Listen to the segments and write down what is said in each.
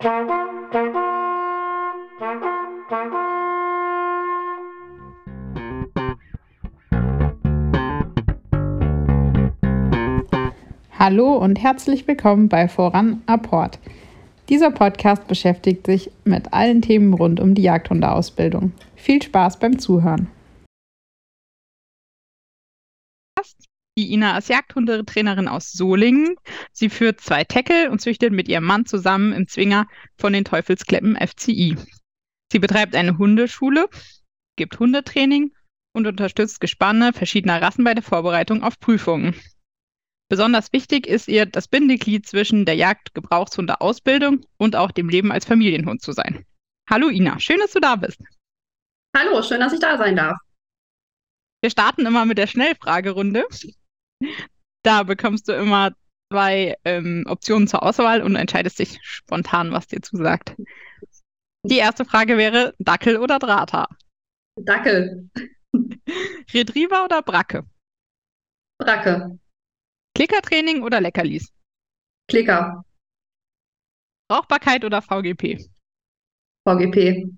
Hallo und herzlich willkommen bei Voran Apport. Dieser Podcast beschäftigt sich mit allen Themen rund um die Jagdhundeausbildung. Viel Spaß beim Zuhören. Die Ina ist Jagdhundetrainerin aus Solingen. Sie führt zwei Tackle und züchtet mit ihrem Mann zusammen im Zwinger von den Teufelskleppen FCI. Sie betreibt eine Hundeschule, gibt Hundetraining und unterstützt Gespanne verschiedener Rassen bei der Vorbereitung auf Prüfungen. Besonders wichtig ist ihr, das Bindeglied zwischen der Jagd-Gebrauchshunde-Ausbildung und auch dem Leben als Familienhund zu sein. Hallo Ina, schön, dass du da bist. Hallo, schön, dass ich da sein darf. Wir starten immer mit der Schnellfragerunde. Da bekommst du immer zwei ähm, Optionen zur Auswahl und entscheidest dich spontan, was dir zusagt. Die erste Frage wäre Dackel oder Drahter? Dackel. Retriever oder Bracke? Bracke. Klickertraining oder Leckerlis? Klicker. Brauchbarkeit oder VGP? VGP.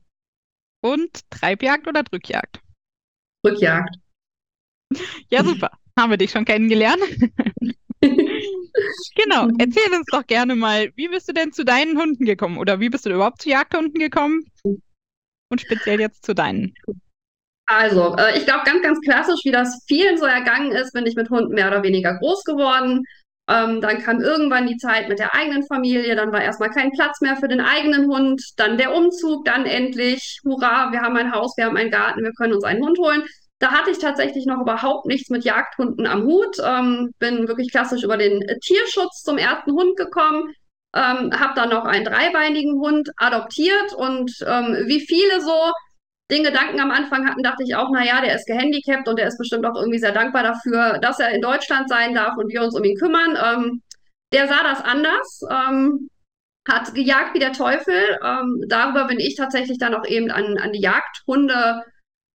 Und Treibjagd oder Drückjagd? Rückjagd. Ja, super. Haben wir dich schon kennengelernt? genau. Erzähl uns doch gerne mal, wie bist du denn zu deinen Hunden gekommen? Oder wie bist du überhaupt zu Jagdhunden gekommen? Und speziell jetzt zu deinen. Also, äh, ich glaube, ganz, ganz klassisch, wie das vielen so ergangen ist, bin ich mit Hunden mehr oder weniger groß geworden. Ähm, dann kam irgendwann die Zeit mit der eigenen Familie, dann war erstmal kein Platz mehr für den eigenen Hund, dann der Umzug, dann endlich, hurra, wir haben ein Haus, wir haben einen Garten, wir können uns einen Hund holen. Da hatte ich tatsächlich noch überhaupt nichts mit Jagdhunden am Hut. Ähm, bin wirklich klassisch über den Tierschutz zum ersten Hund gekommen. Ähm, habe dann noch einen dreibeinigen Hund adoptiert und ähm, wie viele so den Gedanken am Anfang hatten, dachte ich auch, naja, der ist gehandicapt und der ist bestimmt auch irgendwie sehr dankbar dafür, dass er in Deutschland sein darf und wir uns um ihn kümmern. Ähm, der sah das anders, ähm, hat gejagt wie der Teufel. Ähm, darüber bin ich tatsächlich dann auch eben an, an die Jagdhunde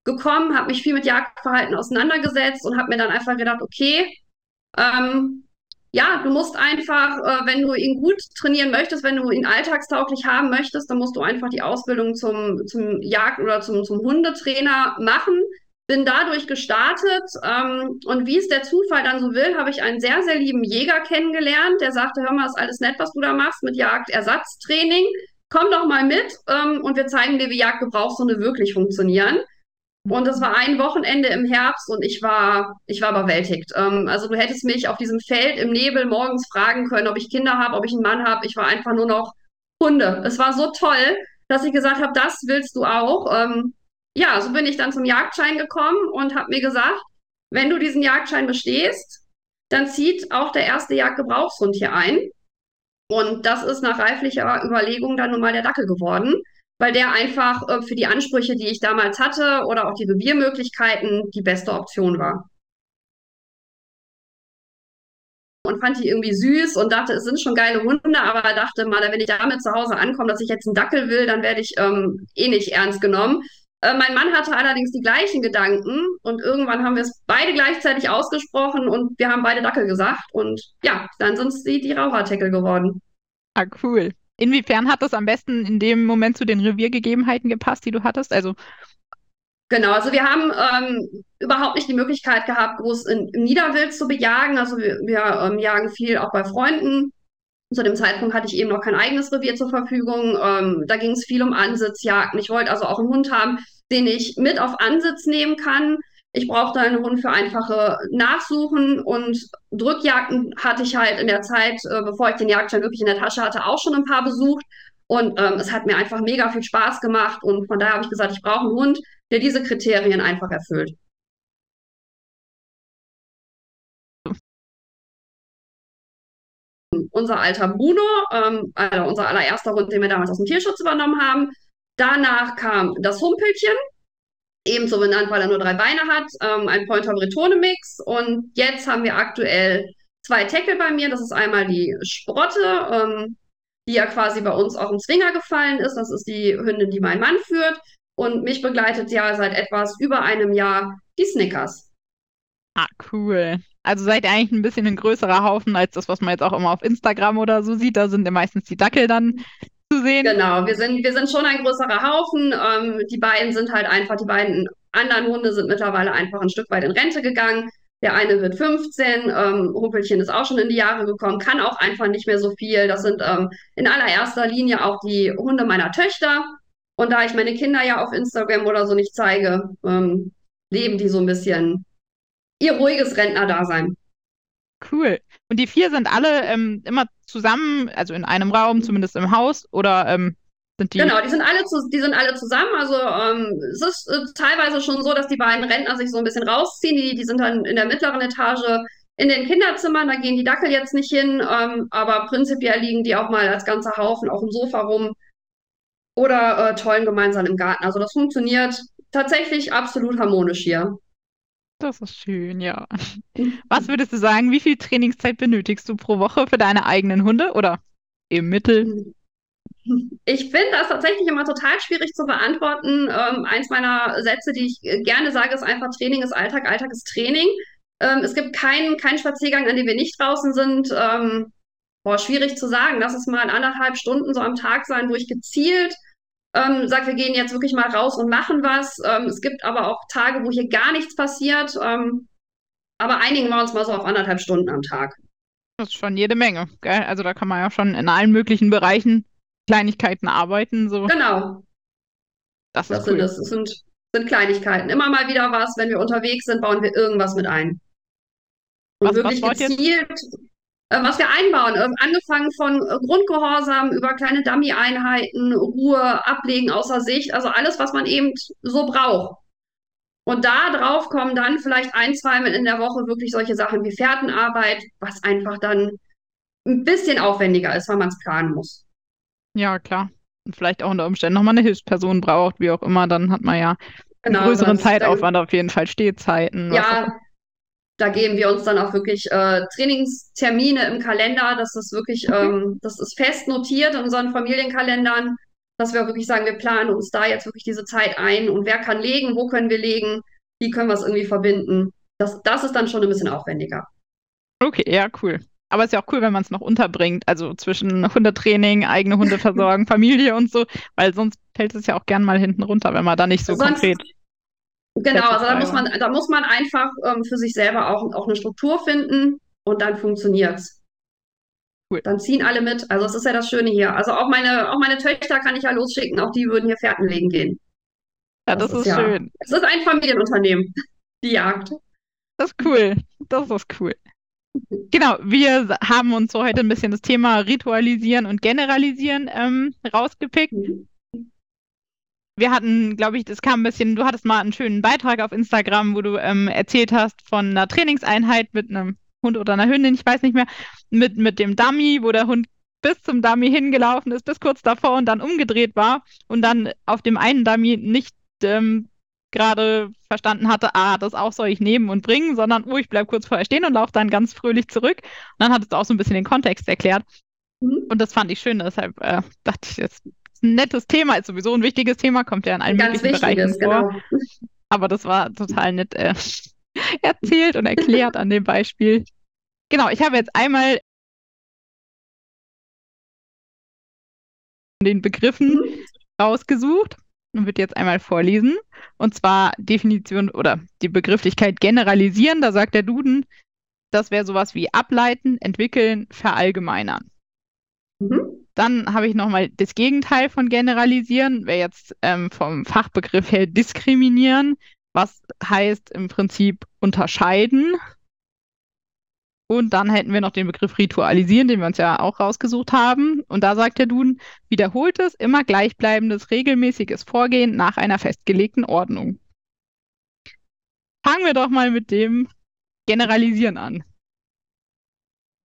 gekommen, habe mich viel mit Jagdverhalten auseinandergesetzt und habe mir dann einfach gedacht, okay, ähm, ja, du musst einfach, äh, wenn du ihn gut trainieren möchtest, wenn du ihn alltagstauglich haben möchtest, dann musst du einfach die Ausbildung zum, zum Jagd- oder zum, zum Hundetrainer machen. Bin dadurch gestartet ähm, und wie es der Zufall dann so will, habe ich einen sehr, sehr lieben Jäger kennengelernt, der sagte, hör mal, ist alles nett, was du da machst mit Jagdersatztraining. Komm doch mal mit ähm, und wir zeigen dir, wie Jagdgebrauchshunde wirklich funktionieren. Und es war ein Wochenende im Herbst und ich war, ich war überwältigt. Ähm, also du hättest mich auf diesem Feld im Nebel morgens fragen können, ob ich Kinder habe, ob ich einen Mann habe. Ich war einfach nur noch Hunde. Es war so toll, dass ich gesagt habe, das willst du auch. Ähm, ja, so bin ich dann zum Jagdschein gekommen und habe mir gesagt, wenn du diesen Jagdschein bestehst, dann zieht auch der erste Jagdgebrauchshund hier ein. Und das ist nach reiflicher Überlegung dann nun mal der Dackel geworden weil der einfach äh, für die Ansprüche, die ich damals hatte oder auch die Reviermöglichkeiten die beste Option war. Und fand die irgendwie süß und dachte, es sind schon geile Hunde, aber dachte mal, wenn ich damit zu Hause ankomme, dass ich jetzt einen Dackel will, dann werde ich ähm, eh nicht ernst genommen. Äh, mein Mann hatte allerdings die gleichen Gedanken und irgendwann haben wir es beide gleichzeitig ausgesprochen und wir haben beide Dackel gesagt und ja, dann sind es die, die Raucherteckel geworden. Ah, cool. Inwiefern hat das am besten in dem Moment zu den Reviergegebenheiten gepasst, die du hattest? Also Genau, also wir haben ähm, überhaupt nicht die Möglichkeit gehabt, groß in, im Niederwild zu bejagen. Also wir, wir ähm, jagen viel auch bei Freunden. Zu dem Zeitpunkt hatte ich eben noch kein eigenes Revier zur Verfügung. Ähm, da ging es viel um Ansitzjagden. Ich wollte also auch einen Hund haben, den ich mit auf Ansitz nehmen kann. Ich brauchte einen Hund für einfache Nachsuchen und Drückjagden hatte ich halt in der Zeit, äh, bevor ich den Jagdschein wirklich in der Tasche hatte, auch schon ein paar besucht. Und ähm, es hat mir einfach mega viel Spaß gemacht. Und von daher habe ich gesagt, ich brauche einen Hund, der diese Kriterien einfach erfüllt. Unser alter Bruno, ähm, also unser allererster Hund, den wir damals aus dem Tierschutz übernommen haben. Danach kam das Humpelchen, ebenso benannt, weil er nur drei Beine hat, ähm, ein Pointer Bretone Mix. Und jetzt haben wir aktuell zwei Tackle bei mir. Das ist einmal die Sprotte, ähm, die ja quasi bei uns auch im Zwinger gefallen ist. Das ist die Hündin, die mein Mann führt. Und mich begleitet ja seit etwas über einem Jahr die Snickers. Ah, cool. Also seid ihr eigentlich ein bisschen ein größerer Haufen als das, was man jetzt auch immer auf Instagram oder so sieht. Da sind ja meistens die Dackel dann sehen. Genau, wir sind, wir sind schon ein größerer Haufen. Ähm, die beiden sind halt einfach, die beiden anderen Hunde sind mittlerweile einfach ein Stück weit in Rente gegangen. Der eine wird 15, ähm, Humpelchen ist auch schon in die Jahre gekommen, kann auch einfach nicht mehr so viel. Das sind ähm, in allererster Linie auch die Hunde meiner Töchter. Und da ich meine Kinder ja auf Instagram oder so nicht zeige, ähm, leben die so ein bisschen ihr ruhiges Rentnerdasein. Cool. Und die vier sind alle ähm, immer zusammen, also in einem Raum, zumindest im Haus, oder ähm, sind die? Genau, die sind alle, zu, die sind alle zusammen. Also ähm, es ist äh, teilweise schon so, dass die beiden Rentner sich so ein bisschen rausziehen. Die, die sind dann in der mittleren Etage in den Kinderzimmern. Da gehen die Dackel jetzt nicht hin, ähm, aber prinzipiell liegen die auch mal als ganzer Haufen auf dem Sofa rum oder äh, tollen gemeinsam im Garten. Also das funktioniert tatsächlich absolut harmonisch hier. Das ist schön, ja. Was würdest du sagen, wie viel Trainingszeit benötigst du pro Woche für deine eigenen Hunde oder im Mittel? Ich finde das tatsächlich immer total schwierig zu beantworten. Ähm, eins meiner Sätze, die ich äh, gerne sage, ist einfach Training ist Alltag, Alltag ist Training. Ähm, es gibt keinen keinen Spaziergang, an dem wir nicht draußen sind. Ähm, boah, schwierig zu sagen. Lass es mal anderthalb Stunden so am Tag sein, wo ich gezielt ähm, sage, wir gehen jetzt wirklich mal raus und machen was. Ähm, es gibt aber auch Tage, wo hier gar nichts passiert. Ähm, aber einigen wir uns mal so auf anderthalb Stunden am Tag. Das ist schon jede Menge, gell? Also da kann man ja schon in allen möglichen Bereichen Kleinigkeiten arbeiten. So. Genau. Das, Das ist sind, cool. das sind, sind Kleinigkeiten. Immer mal wieder was, wenn wir unterwegs sind, bauen wir irgendwas mit ein. Und Was- was wirklich ihr? gezielt, äh, was wir einbauen, äh, angefangen von äh, Grundgehorsam über kleine Dummy-Einheiten, Ruhe, Ablegen außer Sicht, also alles, was man eben so braucht. Und da drauf kommen dann vielleicht ein, zweimal in der Woche wirklich solche Sachen wie Fährtenarbeit, was einfach dann ein bisschen aufwendiger ist, weil man es planen muss. Ja, klar. Und vielleicht auch unter Umständen nochmal eine Hilfsperson braucht, wie auch immer, dann hat man ja einen Genau, größeren das- dann- Zeitaufwand auf jeden Fall, Stehzeiten. Ja, da geben wir uns dann auch wirklich äh, Trainingstermine im Kalender. Das ist wirklich, ähm, das ist fest notiert in unseren Familienkalendern, dass wir wirklich sagen, wir planen uns da jetzt wirklich diese Zeit ein und wer kann legen, wo können wir legen, wie können wir es irgendwie verbinden. Das, das ist dann schon ein bisschen aufwendiger. Okay, ja, cool. Aber es ist ja auch cool, wenn man es noch unterbringt, also zwischen Hundetraining, eigene Hunde versorgen, Familie und so, weil sonst fällt es ja auch gern mal hinten runter, wenn man da nicht so Sonst- konkret. Genau, also da muss man, da muss man einfach ähm, für sich selber auch, auch eine Struktur finden und dann funktioniert's. Cool. Dann ziehen alle mit. Also es ist ja das Schöne hier. Also auch meine, auch meine Töchter kann ich ja losschicken, auch die würden hier Fährten legen gehen. Ja, Das das, ist ist ja- schön. Es ist ein Familienunternehmen, die Jagd. Das ist cool. Das ist cool. Genau, wir haben uns so heute ein bisschen das Thema Ritualisieren und Generalisieren ähm, rausgepickt. Wir hatten, glaube ich, das kam ein bisschen, du hattest mal einen schönen Beitrag auf Instagram, wo du ähm, erzählt hast von einer Trainingseinheit mit einem Hund oder einer Hündin, ich weiß nicht mehr, mit, mit dem Dummy, wo der Hund bis zum Dummy hingelaufen ist, bis kurz davor und dann umgedreht war und dann auf dem einen Dummy nicht ähm, gerade verstanden hatte, ah, das auch soll ich nehmen und bringen, sondern, oh, ich bleib kurz vorher stehen und laufe dann ganz fröhlich zurück. Und dann hattest du auch so ein bisschen den Kontext erklärt. Mhm. Und das fand ich schön, deshalb äh, dachte ich, ist ein nettes Thema, ist sowieso ein wichtiges Thema, kommt ja in allen Ganz möglichen Bereichen vor. genau. Aber das war total nett äh, erzählt und erklärt an dem Beispiel. Genau, ich habe jetzt einmal den Begriffen rausgesucht und würde jetzt einmal vorlesen. Und zwar Definition oder die Begrifflichkeit generalisieren. Da sagt der Duden, das wäre sowas wie ableiten, entwickeln, verallgemeinern. Dann habe ich nochmal das Gegenteil von generalisieren, wäre jetzt ähm, vom Fachbegriff her diskriminieren, was heißt im Prinzip unterscheiden. Und dann hätten wir noch den Begriff ritualisieren, den wir uns ja auch rausgesucht haben. Und da sagt der Duden, wiederholtes, immer gleichbleibendes, regelmäßiges Vorgehen nach einer festgelegten Ordnung. Fangen wir doch mal mit dem Generalisieren an.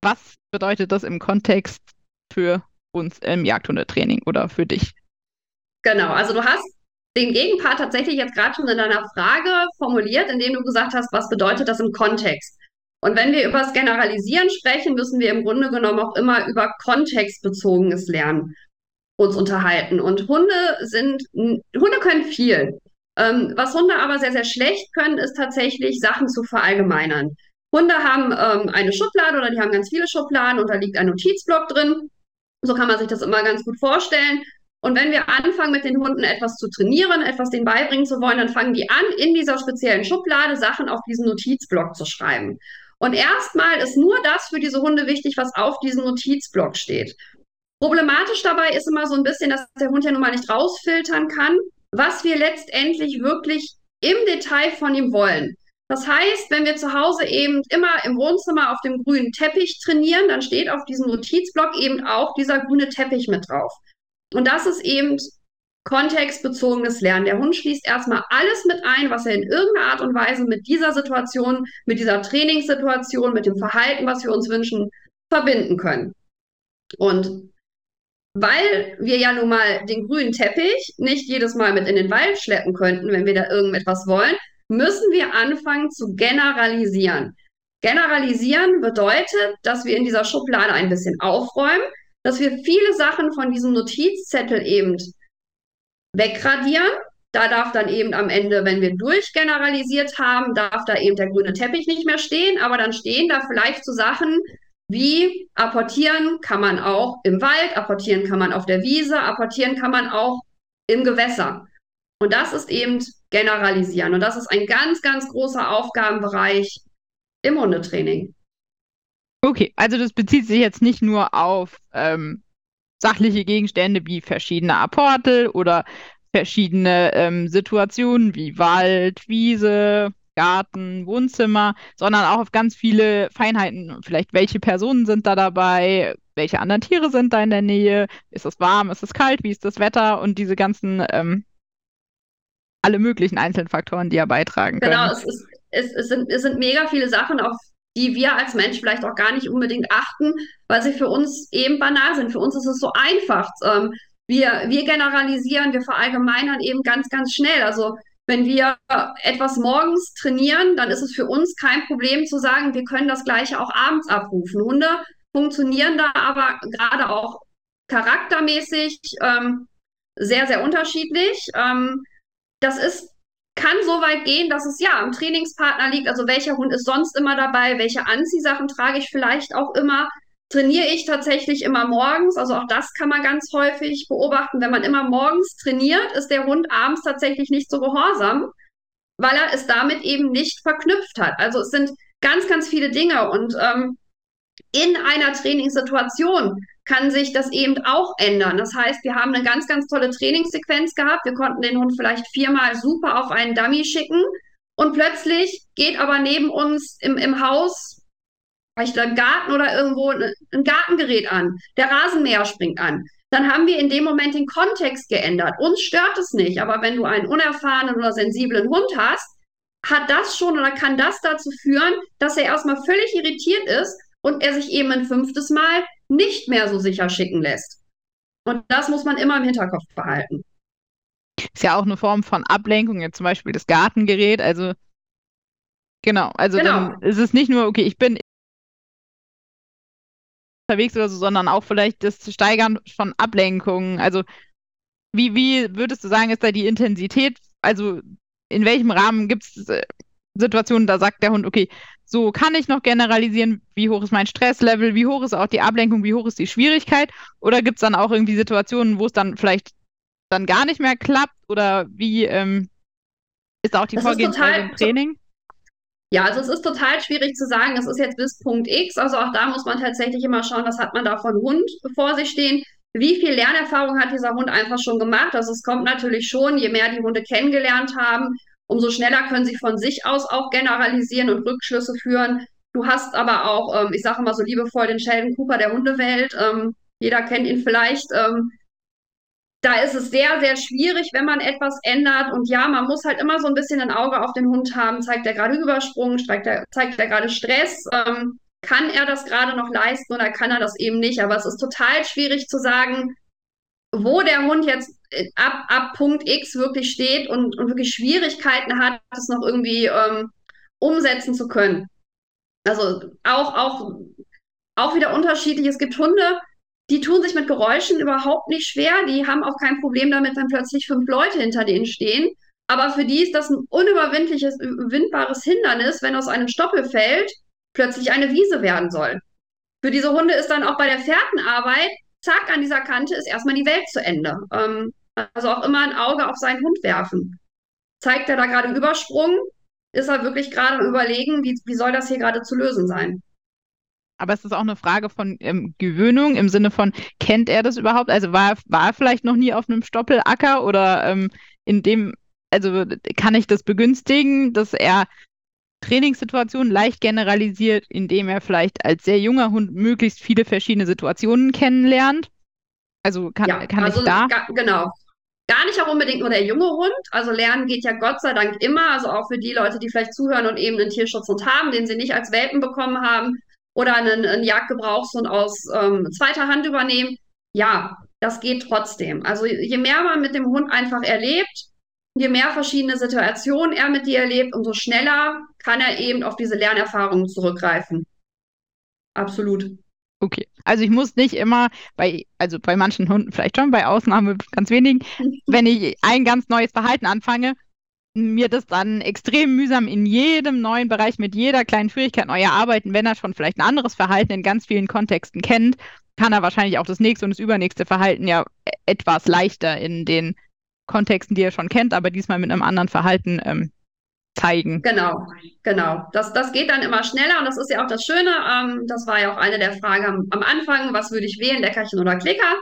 Was bedeutet das im Kontext für uns im Jagdhundetraining oder für dich? Genau, also du hast den Gegenpart tatsächlich jetzt gerade schon in deiner Frage formuliert, indem du gesagt hast, was bedeutet das im Kontext? Und wenn wir über das Generalisieren sprechen, müssen wir im Grunde genommen auch immer über kontextbezogenes Lernen uns unterhalten. Und Hunde sind, Hunde können viel. Ähm, was Hunde aber sehr, sehr schlecht können, ist tatsächlich Sachen zu verallgemeinern. Hunde haben ähm, eine Schublade oder die haben ganz viele Schubladen und da liegt ein Notizblock drin. So kann man sich das immer ganz gut vorstellen. Und wenn wir anfangen, mit den Hunden etwas zu trainieren, etwas denen beibringen zu wollen, dann fangen die an, in dieser speziellen Schublade Sachen auf diesen Notizblock zu schreiben. Und erstmal ist nur das für diese Hunde wichtig, was auf diesem Notizblock steht. Problematisch dabei ist immer so ein bisschen, dass der Hund ja nun mal nicht rausfiltern kann, was wir letztendlich wirklich im Detail von ihm wollen. Das heißt, wenn wir zu Hause eben immer im Wohnzimmer auf dem grünen Teppich trainieren, dann steht auf diesem Notizblock eben auch dieser grüne Teppich mit drauf. Und das ist eben kontextbezogenes Lernen. Der Hund schließt erstmal alles mit ein, was er in irgendeiner Art und Weise mit dieser Situation, mit dieser Trainingssituation, mit dem Verhalten, was wir uns wünschen, verbinden können. Und weil wir ja nun mal den grünen Teppich nicht jedes Mal mit in den Wald schleppen könnten, wenn wir da irgendetwas wollen, müssen wir anfangen zu generalisieren. Generalisieren bedeutet, dass wir in dieser Schublade ein bisschen aufräumen, dass wir viele Sachen von diesem Notizzettel eben wegradieren. Da darf dann eben am Ende, wenn wir durchgeneralisiert haben, darf da eben der grüne Teppich nicht mehr stehen, aber dann stehen da vielleicht so Sachen wie apportieren kann man auch im Wald, apportieren kann man auf der Wiese, apportieren kann man auch im Gewässer. Und das ist eben generalisieren. Und das ist ein ganz, ganz großer Aufgabenbereich im Hundetraining. Okay, also das bezieht sich jetzt nicht nur auf ähm, sachliche Gegenstände wie verschiedene Apporte oder verschiedene ähm, Situationen wie Wald, Wiese, Garten, Wohnzimmer, sondern auch auf ganz viele Feinheiten. Vielleicht welche Personen sind da dabei, welche anderen Tiere sind da in der Nähe, ist es warm, ist es kalt, wie ist das Wetter und diese ganzen ähm, alle möglichen einzelnen Faktoren, die ja beitragen genau, können. Genau, es, ist, es, es, sind, es sind mega viele Sachen, auf die wir als Mensch vielleicht auch gar nicht unbedingt achten, weil sie für uns eben banal sind. Für uns ist es so einfach. Ähm, wir, wir generalisieren, wir verallgemeinern eben ganz, ganz schnell. Also wenn wir etwas morgens trainieren, dann ist es für uns kein Problem zu sagen, wir können das gleiche auch abends abrufen. Hunde funktionieren da aber gerade auch charaktermäßig ähm, sehr, sehr unterschiedlich. Ähm, das ist kann so weit gehen, dass es ja am Trainingspartner liegt. Also welcher Hund ist sonst immer dabei? Welche Anziehsachen trage ich vielleicht auch immer? Trainiere ich tatsächlich immer morgens? Also auch das kann man ganz häufig beobachten. Wenn man immer morgens trainiert, ist der Hund abends tatsächlich nicht so gehorsam, weil er es damit eben nicht verknüpft hat. Also es sind ganz, ganz viele Dinge und ähm, in einer Trainingssituation kann sich das eben auch ändern. Das heißt, wir haben eine ganz, ganz tolle Trainingssequenz gehabt. Wir konnten den Hund vielleicht viermal super auf einen Dummy schicken. Und plötzlich geht aber neben uns im, im Haus, vielleicht im Garten oder irgendwo, ein Gartengerät an. Der Rasenmäher springt an. Dann haben wir in dem Moment den Kontext geändert. Uns stört es nicht, aber wenn du einen unerfahrenen oder sensiblen Hund hast, hat das schon oder kann das dazu führen, dass er erstmal völlig irritiert ist und er sich eben ein fünftes Mal nicht mehr so sicher schicken lässt. Und das muss man immer im Hinterkopf behalten. Ist ja auch eine Form von Ablenkung, jetzt zum Beispiel das Gartengerät. Also genau, also genau. dann ist es nicht nur, okay, ich bin unterwegs oder so, sondern auch vielleicht das Steigern von Ablenkungen. Also wie, wie würdest du sagen, ist da die Intensität? Also in welchem Rahmen gibt es äh, Situationen, da sagt der Hund, okay, so kann ich noch generalisieren, wie hoch ist mein Stresslevel, wie hoch ist auch die Ablenkung, wie hoch ist die Schwierigkeit? Oder gibt es dann auch irgendwie Situationen, wo es dann vielleicht dann gar nicht mehr klappt? Oder wie ähm, ist auch die das Vorgehensweise im Training? Ja, also es ist total schwierig zu sagen, das ist jetzt bis Punkt X. Also auch da muss man tatsächlich immer schauen, was hat man da von Hund vor sich stehen. Wie viel Lernerfahrung hat dieser Hund einfach schon gemacht? Also es kommt natürlich schon, je mehr die Hunde kennengelernt haben, Umso schneller können sie von sich aus auch generalisieren und Rückschlüsse führen. Du hast aber auch, ähm, ich sage immer so liebevoll, den Sheldon Cooper der Hundewelt. Ähm, jeder kennt ihn vielleicht. Ähm, da ist es sehr, sehr schwierig, wenn man etwas ändert. Und ja, man muss halt immer so ein bisschen ein Auge auf den Hund haben. Zeigt er gerade Übersprung? Zeigt er, zeigt er gerade Stress? Ähm, kann er das gerade noch leisten oder kann er das eben nicht? Aber es ist total schwierig zu sagen, wo der Hund jetzt äh, ab, ab Punkt X wirklich steht und, und wirklich Schwierigkeiten hat, das noch irgendwie ähm, umsetzen zu können. Also auch, auch, auch wieder unterschiedlich. Es gibt Hunde, die tun sich mit Geräuschen überhaupt nicht schwer. Die haben auch kein Problem damit, wenn plötzlich fünf Leute hinter denen stehen. Aber für die ist das ein unüberwindliches, windbares Hindernis, wenn aus einem Stoppelfeld plötzlich eine Wiese werden soll. Für diese Hunde ist dann auch bei der Fährtenarbeit zack, an dieser Kante ist erstmal die Welt zu Ende. Ähm, also auch immer ein Auge auf seinen Hund werfen. Zeigt er da gerade Übersprung? Ist er wirklich gerade am Überlegen, wie, wie soll das hier gerade zu lösen sein? Aber es ist auch eine Frage von ähm, Gewöhnung im Sinne von, kennt er das überhaupt? Also war, war er vielleicht noch nie auf einem Stoppelacker oder ähm, in dem, also kann ich das begünstigen, dass er Trainingssituationen leicht generalisiert, indem er vielleicht als sehr junger Hund möglichst viele verschiedene Situationen kennenlernt? Also kann, Ja, kann also ich da? ga, genau. Gar nicht auch unbedingt nur der junge Hund. Also lernen geht ja Gott sei Dank immer. Also auch für die Leute, die vielleicht zuhören und eben einen Tierschutzhund haben, den sie nicht als Welpen bekommen haben oder einen, einen Jagdgebrauchshund aus ähm, zweiter Hand übernehmen. Ja, das geht trotzdem. Also je mehr man mit dem Hund einfach erlebt, je mehr verschiedene Situationen er mit dir erlebt, umso schneller kann er eben auf diese Lernerfahrungen zurückgreifen. Absolut. Okay. Also ich muss nicht immer bei, also bei manchen Hunden vielleicht schon, bei Ausnahme ganz wenigen, wenn ich ein ganz neues Verhalten anfange, mir das dann extrem mühsam in jedem neuen Bereich mit jeder kleinen Schwierigkeit neu erarbeiten. Wenn er schon vielleicht ein anderes Verhalten in ganz vielen Kontexten kennt, kann er wahrscheinlich auch das nächste und das übernächste Verhalten ja e- etwas leichter in den Kontexten, die er schon kennt, aber diesmal mit einem anderen Verhalten ähm, zeigen. Genau, genau. Das, das geht dann immer schneller und das ist ja auch das Schöne. Ähm, das war ja auch eine der Fragen am, am Anfang, was würde ich wählen, Leckerchen oder Klicker?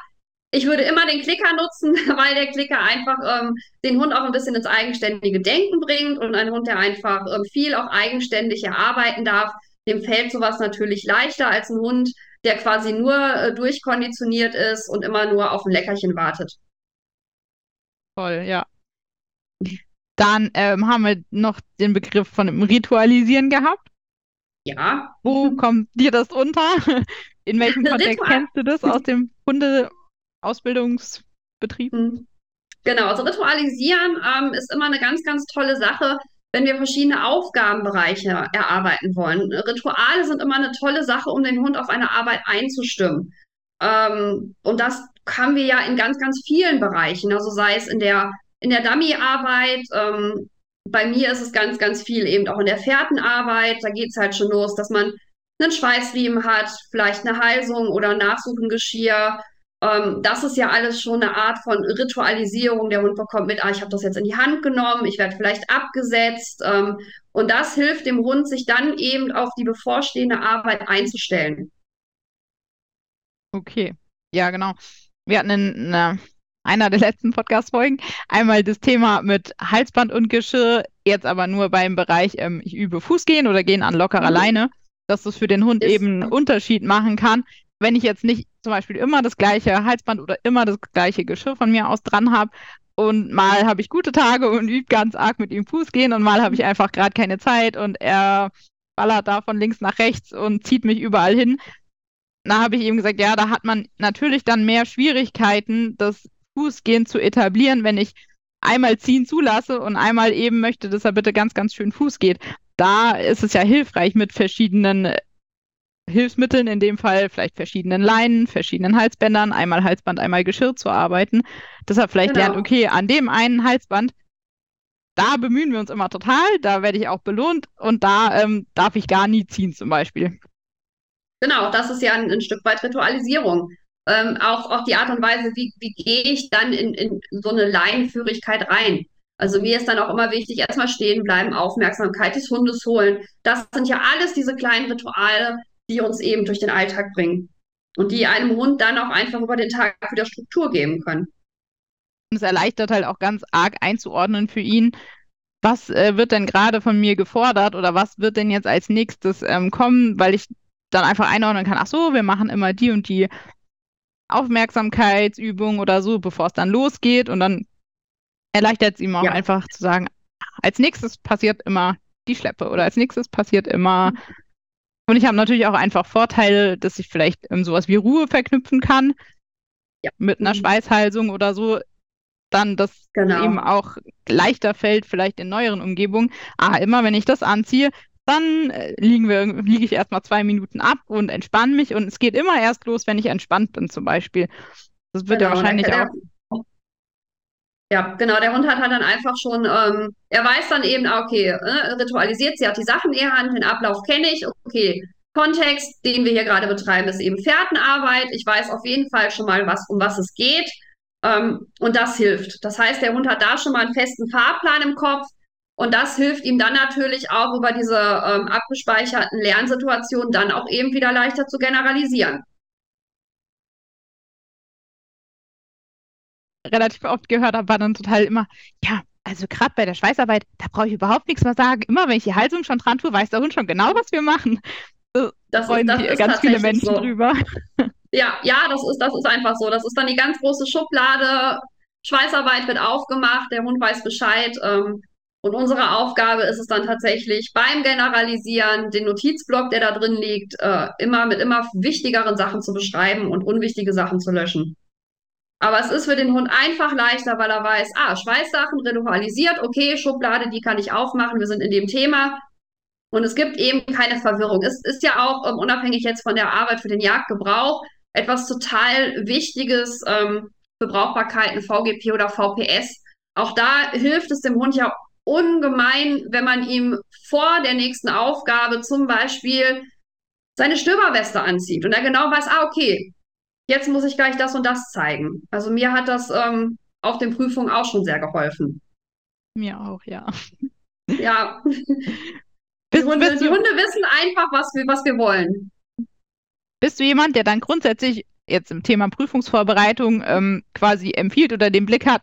Ich würde immer den Klicker nutzen, weil der Klicker einfach ähm, den Hund auch ein bisschen ins eigenständige Denken bringt und ein Hund, der einfach ähm, viel auch eigenständig erarbeiten darf, dem fällt sowas natürlich leichter als ein Hund, der quasi nur äh, durchkonditioniert ist und immer nur auf ein Leckerchen wartet. Toll, ja. Dann ähm, haben wir noch den Begriff von dem Ritualisieren gehabt. Ja. Wo kommt dir das unter? In welchem Kontext Ritual. kennst du das aus dem Hundeausbildungsbetrieb? Hm. Genau, also Ritualisieren ähm, ist immer eine ganz, ganz tolle Sache, wenn wir verschiedene Aufgabenbereiche erarbeiten wollen. Rituale sind immer eine tolle Sache, um den Hund auf eine Arbeit einzustimmen. Ähm, und das haben wir ja in ganz, ganz vielen Bereichen. Also sei es in der, in der Dummy-Arbeit, ähm, bei mir ist es ganz, ganz viel eben auch in der Fährtenarbeit. Da geht es halt schon los, dass man einen Schweißriemen hat, vielleicht eine Halsung oder Nachsuchengeschirr. Ähm, das ist ja alles schon eine Art von Ritualisierung. Der Hund bekommt mit, ah, ich habe das jetzt in die Hand genommen, ich werde vielleicht abgesetzt. Ähm, und das hilft dem Hund, sich dann eben auf die bevorstehende Arbeit einzustellen. Okay, ja, genau. Wir hatten in äh, einer der letzten Podcast-Folgen einmal das Thema mit Halsband und Geschirr, jetzt aber nur beim Bereich, ähm, ich übe Fußgehen oder gehen an lockerer Mhm. Leine, dass das für den Hund Ist- eben einen Unterschied machen kann, wenn ich jetzt nicht zum Beispiel immer das gleiche Halsband oder immer das gleiche Geschirr von mir aus dran habe. Und mal habe ich gute Tage und übe ganz arg mit ihm Fußgehen und mal habe ich einfach gerade keine Zeit und er ballert da von links nach rechts und zieht mich überall hin da habe ich ihm gesagt, ja, da hat man natürlich dann mehr Schwierigkeiten, das Fußgehen zu etablieren, wenn ich einmal ziehen zulasse und einmal eben möchte, dass er bitte ganz, ganz schön Fuß geht. Da ist es ja hilfreich mit verschiedenen äh, Hilfsmitteln, in dem Fall vielleicht verschiedenen Leinen, verschiedenen Halsbändern, einmal Halsband, einmal Geschirr zu arbeiten, dass er vielleicht Genau. lernt, okay, an dem einen Halsband, da bemühen wir uns immer total, da werde ich auch belohnt und da ähm, darf ich gar nie ziehen zum Beispiel. Genau, das ist ja ein, ein Stück weit Ritualisierung. Ähm, auch, auch die Art und Weise, wie, wie gehe ich dann in, in so eine Leinenführigkeit rein. Also mir ist dann auch immer wichtig, erstmal stehen bleiben, Aufmerksamkeit des Hundes holen. Das sind ja alles diese kleinen Rituale, die uns eben durch den Alltag bringen und die einem Hund dann auch einfach über den Tag wieder Struktur geben können. Es erleichtert halt auch ganz arg einzuordnen für ihn, was äh, wird denn gerade von mir gefordert oder was wird denn jetzt als nächstes ähm, kommen, weil ich dann einfach einordnen kann, ach so, wir machen immer die und die Aufmerksamkeitsübung oder so, bevor es dann losgeht und dann erleichtert es ihm auch Ja. einfach zu sagen, als nächstes passiert immer die Schleppe oder als nächstes passiert immer und ich habe natürlich auch einfach Vorteile, dass ich vielleicht ähm, sowas wie Ruhe verknüpfen kann Ja. mit einer Mhm. Schweißhalsung oder so, dann das Genau. ihm auch leichter fällt, vielleicht in neueren Umgebungen. Ah, immer wenn ich das anziehe, dann äh, liegen wir, liege ich erstmal zwei Minuten ab und entspanne mich. Und es geht immer erst los, wenn ich entspannt bin, zum Beispiel. Das wird ja Genau, wahrscheinlich der, auch. ja, genau, der Hund hat halt dann einfach schon, ähm, er weiß dann eben, ah, okay, äh, ritualisiert, sie hat die Sachen in ihrer Hand, den Ablauf kenne ich, okay, Kontext, den wir hier gerade betreiben, ist eben Fährtenarbeit. Ich weiß auf jeden Fall schon mal, was, um was es geht. Ähm, und das hilft. Das heißt, der Hund hat da schon mal einen festen Fahrplan im Kopf. Und das hilft ihm dann natürlich auch über diese ähm, abgespeicherten Lernsituationen dann auch eben wieder leichter zu generalisieren. Relativ oft gehört habe, war dann total immer, ja, also gerade bei der Schweißarbeit, da brauche ich überhaupt nichts mehr sagen. Immer wenn ich die Halsung schon dran tue, weiß der Hund schon genau, was wir machen. Da das freuen ist, sich ganz viele Menschen so. drüber. Ja, ja, das ist, das ist einfach so. Das ist dann die ganz große Schublade. Schweißarbeit wird aufgemacht, der Hund weiß Bescheid. Ähm, und unsere Aufgabe ist es dann tatsächlich beim Generalisieren, den Notizblock, der da drin liegt, äh, immer mit immer wichtigeren Sachen zu beschreiben und unwichtige Sachen zu löschen. Aber es ist für den Hund einfach leichter, weil er weiß, ah, Schweißsachen ritualisiert, okay, Schublade, die kann ich aufmachen, wir sind in dem Thema. Und es gibt eben keine Verwirrung. Es ist ja auch, um, unabhängig jetzt von der Arbeit für den Jagdgebrauch, etwas total Wichtiges ähm, für Brauchbarkeiten, VGP oder VPS. Auch da hilft es dem Hund ja ungemein, wenn man ihm vor der nächsten Aufgabe zum Beispiel seine Stöberweste anzieht und er genau weiß, ah, okay, jetzt muss ich gleich das und das zeigen. Also mir hat das ähm, auf den Prüfungen auch schon sehr geholfen. Mir auch, ja. Ja. die, Hunde, die Hunde wissen einfach, was wir, was wir wollen. Bist du jemand, der dann grundsätzlich jetzt im Thema Prüfungsvorbereitung ähm, quasi empfiehlt oder den Blick hat,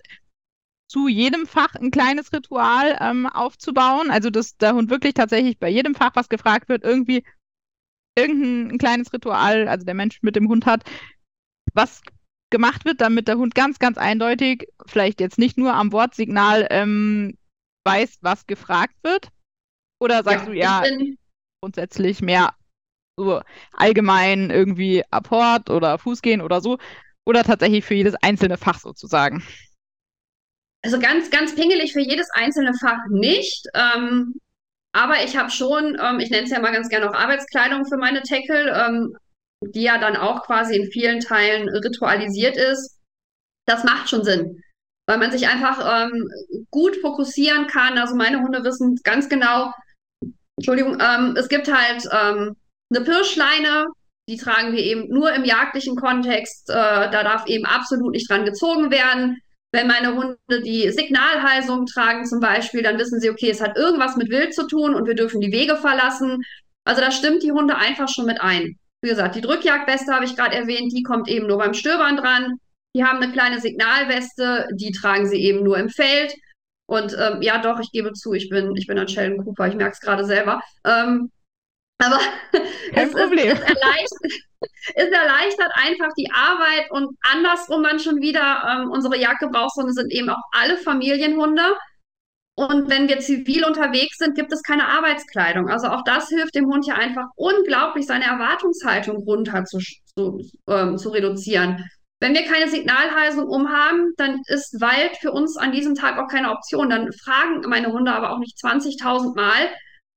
zu jedem Fach ein kleines Ritual ähm, aufzubauen? Also, dass der Hund wirklich tatsächlich bei jedem Fach, was gefragt wird, irgendwie irgendein kleines Ritual, also der Mensch mit dem Hund hat, was gemacht wird, damit der Hund ganz, ganz eindeutig, vielleicht jetzt nicht nur am Wortsignal, ähm, weiß, was gefragt wird? Oder sagst ja, du ja grundsätzlich mehr so allgemein irgendwie Apport oder Fußgehen oder so? Oder tatsächlich für jedes einzelne Fach sozusagen? Also ganz, ganz pingelig für jedes einzelne Fach nicht. Ähm, aber ich habe schon, ähm, ich nenne es ja mal ganz gerne auch Arbeitskleidung für meine Tackle, ähm, die ja dann auch quasi in vielen Teilen ritualisiert ist. Das macht schon Sinn, weil man sich einfach ähm, gut fokussieren kann. Also meine Hunde wissen ganz genau, Entschuldigung, ähm, es gibt halt ähm, eine Pirschleine, die tragen wir eben nur im jagdlichen Kontext. Äh, da darf eben absolut nicht dran gezogen werden. Wenn meine Hunde die Signalhalsung tragen zum Beispiel, dann wissen sie, okay, es hat irgendwas mit Wild zu tun und wir dürfen die Wege verlassen. Also da stimmt die Hunde einfach schon mit ein. Wie gesagt, die Drückjagdweste habe ich gerade erwähnt, die kommt eben nur beim Stöbern dran. Die haben eine kleine Signalweste, die tragen sie eben nur im Feld. Und ähm, ja, doch, ich gebe zu, ich bin, ich bin ein Sheldon Cooper, ich merke es gerade selber. Ähm, aber Kein es, Problem. Ist, es, erleichtert, es erleichtert einfach die Arbeit und andersrum dann schon wieder, ähm, unsere Jagdgebrauchshunde sind eben auch alle Familienhunde. Und wenn wir zivil unterwegs sind, gibt es keine Arbeitskleidung. Also auch das hilft dem Hund ja einfach unglaublich, seine Erwartungshaltung runter zu, zu, ähm, zu reduzieren. Wenn wir keine Signalhalsung umhaben, dann ist Wald für uns an diesem Tag auch keine Option. Dann fragen meine Hunde aber auch nicht 20.000 Mal,